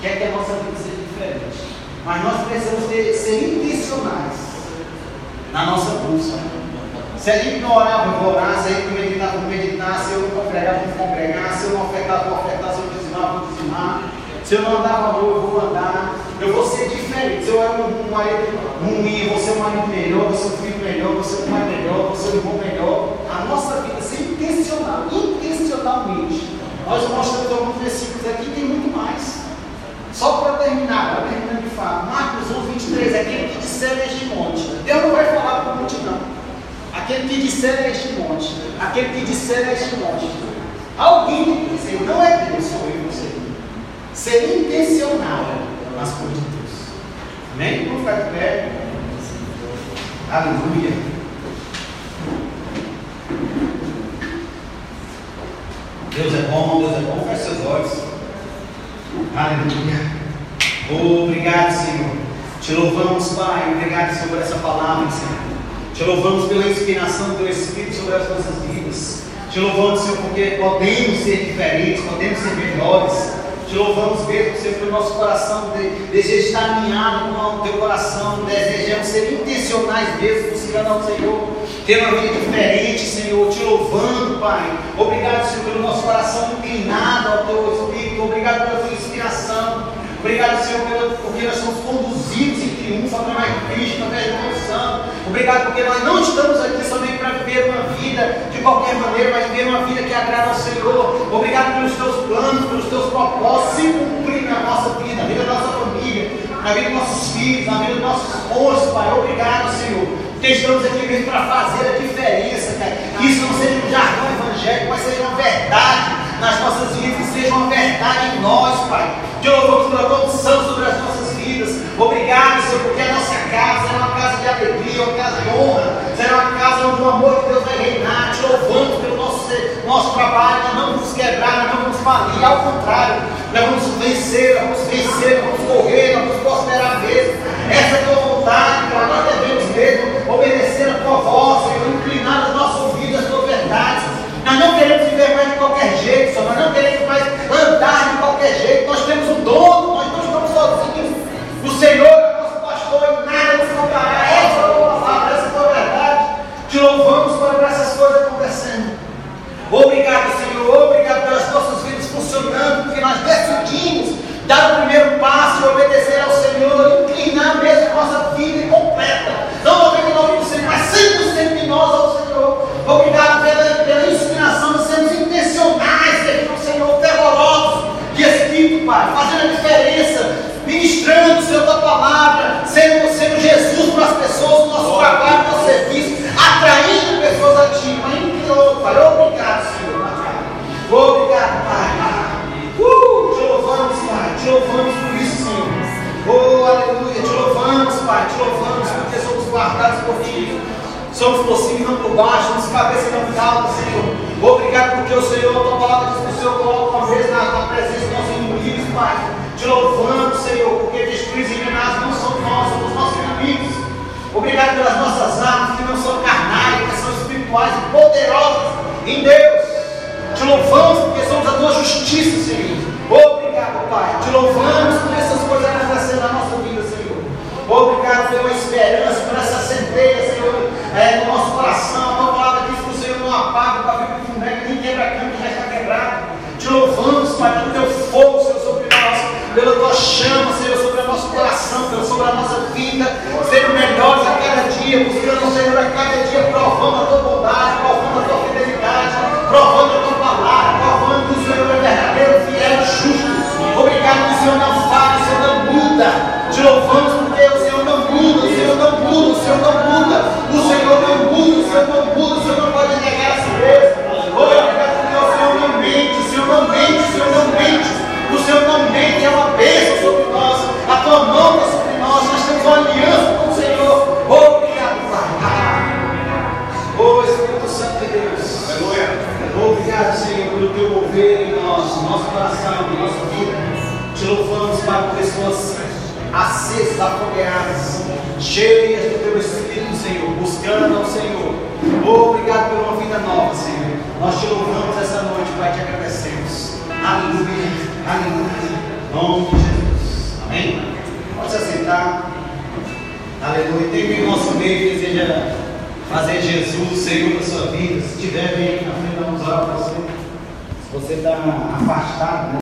quer que a nossa vida seja diferente. Mas nós precisamos ter, ser intencionais na nossa busca. Se a gente não orar, eu vou orar, se a gente meditar, vou meditar, se eu não congregar, vou congregar, se eu não ofertar, vou ofertar, se eu dizimar, vou dizimar. Se eu não andar valor, eu vou andar. Eu vou ser diferente. Se eu era um marido ruim, eu vou ser um marido melhor, vou ser um filho melhor, vou ser um pai melhor, vou ser um irmão melhor. A nossa vida ser intencional, intencionalmente. Nós mostramos alguns versículos aqui, tem muito mais. Só para terminar, para terminar de falar, Marcos 1, 23, aquele que disser este monte. Deus não vai falar para a multidão. Aquele que disser este monte. Aquele que disser este monte. Alguém tem que dizer, não é Deus, sou eu você ser intencional nas coisas de Deus. Amém? Vamos ficar de pé. Aleluia. Deus é bom, Deus é bom. Feche seus olhos. Aleluia. Obrigado, Senhor. Te louvamos, Pai. Obrigado, Senhor, por essa palavra, Senhor. Te louvamos pela inspiração do Espírito sobre as nossas vidas. Te louvamos, Senhor, porque podemos ser diferentes, podemos ser melhores. Te louvamos mesmo, Senhor, pelo nosso coração de, deseja estar alinhado com o teu coração, desejamos ser intencionais mesmo, buscando ao Senhor, ter uma vida diferente, Senhor, te louvando, Pai. Obrigado, Senhor, pelo nosso coração inclinado ao teu Espírito, obrigado pela tua inspiração. Obrigado, Senhor, porque nós somos conduzidos em triunfo através de Cristo, através do Espírito Santo. Obrigado porque nós não estamos aqui somente para viver uma vida de qualquer maneira, mas viver uma vida que agrada ao Senhor. Obrigado pelos teus planos, pelos teus propósitos se cumprir na nossa vida, na vida da nossa família, na vida dos nossos filhos, na vida dos nossos esposos, Pai. Obrigado, Senhor. Porque estamos aqui mesmo para fazer a diferença, Pai. Que isso não seja um jargão evangélico, mas seja uma verdade nas nossas vidas, que seja uma verdade em nós, Pai. Te louvamos pela tua unção sobre as nossas vidas. Obrigado, Senhor, porque a nossa casa é uma casa de alegria, uma casa de honra, será uma casa onde o amor de Deus vai reinar. Te louvamos pelo nosso, nosso trabalho, nós não vamos quebrar, nós não vamos falir, ao contrário, nós vamos vencer, nós vamos vencer, nós vamos correr, nós vamos prosperar mesmo. Essa é a tua vontade, para nós devemos mesmo obedecer a tua voz, Senhor, inclinar os nossos ouvidos às tuas verdades. Nós não queremos viver mais de qualquer jeito, Senhor. Nós não queremos mais andar de qualquer jeito. Nós temos um dono, nós não estamos sozinhos. O Senhor é nosso pastor e nada nos faltará. Essa é a tua palavra, essa é a tua verdade. Te louvamos por essas coisas acontecendo. Obrigado, Senhor. Obrigado pelas nossas vidas funcionando, porque nós decidimos dar o primeiro passo e obedecer ao Senhor, inclinar mesmo a nossa vida completa. Não 99%, mas 100% de nós ao Senhor. Obrigado pela, pela inspiração de sermos intencionais, ao Senhor, fervorosos de Espírito, Pai, fazendo a diferença, ministrando, Senhor, tua palavra, sendo, sendo Jesus para as pessoas, no nosso trabalho, no nosso serviço, atraindo pessoas a Ti, Pai. Obrigado, Senhor. Obrigado, Pai. Uh, te louvamos, Pai, te louvamos por isso, Senhor. Oh, aleluia, te louvamos, Pai, te louvamos porque somos guardados por Ti. Somos por cima não por baixo, somos cabeça não cauda, Senhor. Obrigado porque o Senhor, a tua palavra diz que o Senhor coloca uma vez na, na presença dos nossos inimigos, Pai. Te louvando, Senhor, porque destruir e enganados não são nós, os nossos inimigos. Obrigado pelas nossas armas que não são carnais, que são espirituais e poderosas em Deus. Te louvamos porque somos a tua justiça, Senhor. Obrigado, Pai. Te louvamos por essas coisas acontecendo na nossa vida, Senhor. Obrigado pela esperança, por essa centelha, Senhor, é, no nosso coração. A tua palavra diz que o Senhor não apaga o pavio com fundão, nem quebra canto, já está quebrado. Te louvamos, Pai, pelo teu fogo, Senhor, sobre nós, pela tua chama, Senhor, sobre o nosso coração, Senhor, sobre a nossa vida, sendo melhores a cada dia, buscando, Senhor, a cada dia, provando a tua bondade, provando a tua fidelidade, provando Senhor não falha, o Senhor não muda. Te louvamos porque o Senhor não muda, o Senhor não muda, o Senhor não muda, o Senhor não muda, o Senhor não muda, o Senhor não pode negar a si mesmo. Obrigado porque o Senhor não mente, o Senhor não mente, o Senhor não mente, o Senhor não mente, é uma bênção sobre nós, a tua mão está sobre nós, nós temos uma aliança com o Senhor. Obrigado, Pai. Oh Espírito Santo de Deus. Obrigado, Senhor, pelo teu mover em nós, no nosso coração, nossa vida. Te louvamos, Pai, por pessoas acesas, afogueadas, cheias do teu Espírito, Senhor, buscando ao Senhor. Obrigado por uma vida nova, Senhor. Nós te louvamos essa noite, Pai, te agradecemos. Aleluia, aleluia. Em nome de Jesus. Amém? Pode se assentar. Aleluia. Tem no nosso meio deseja fazer Jesus Senhor da sua vida. Se tiver, vem aqui na frente, vamos orar para você. Se você está afastado, né?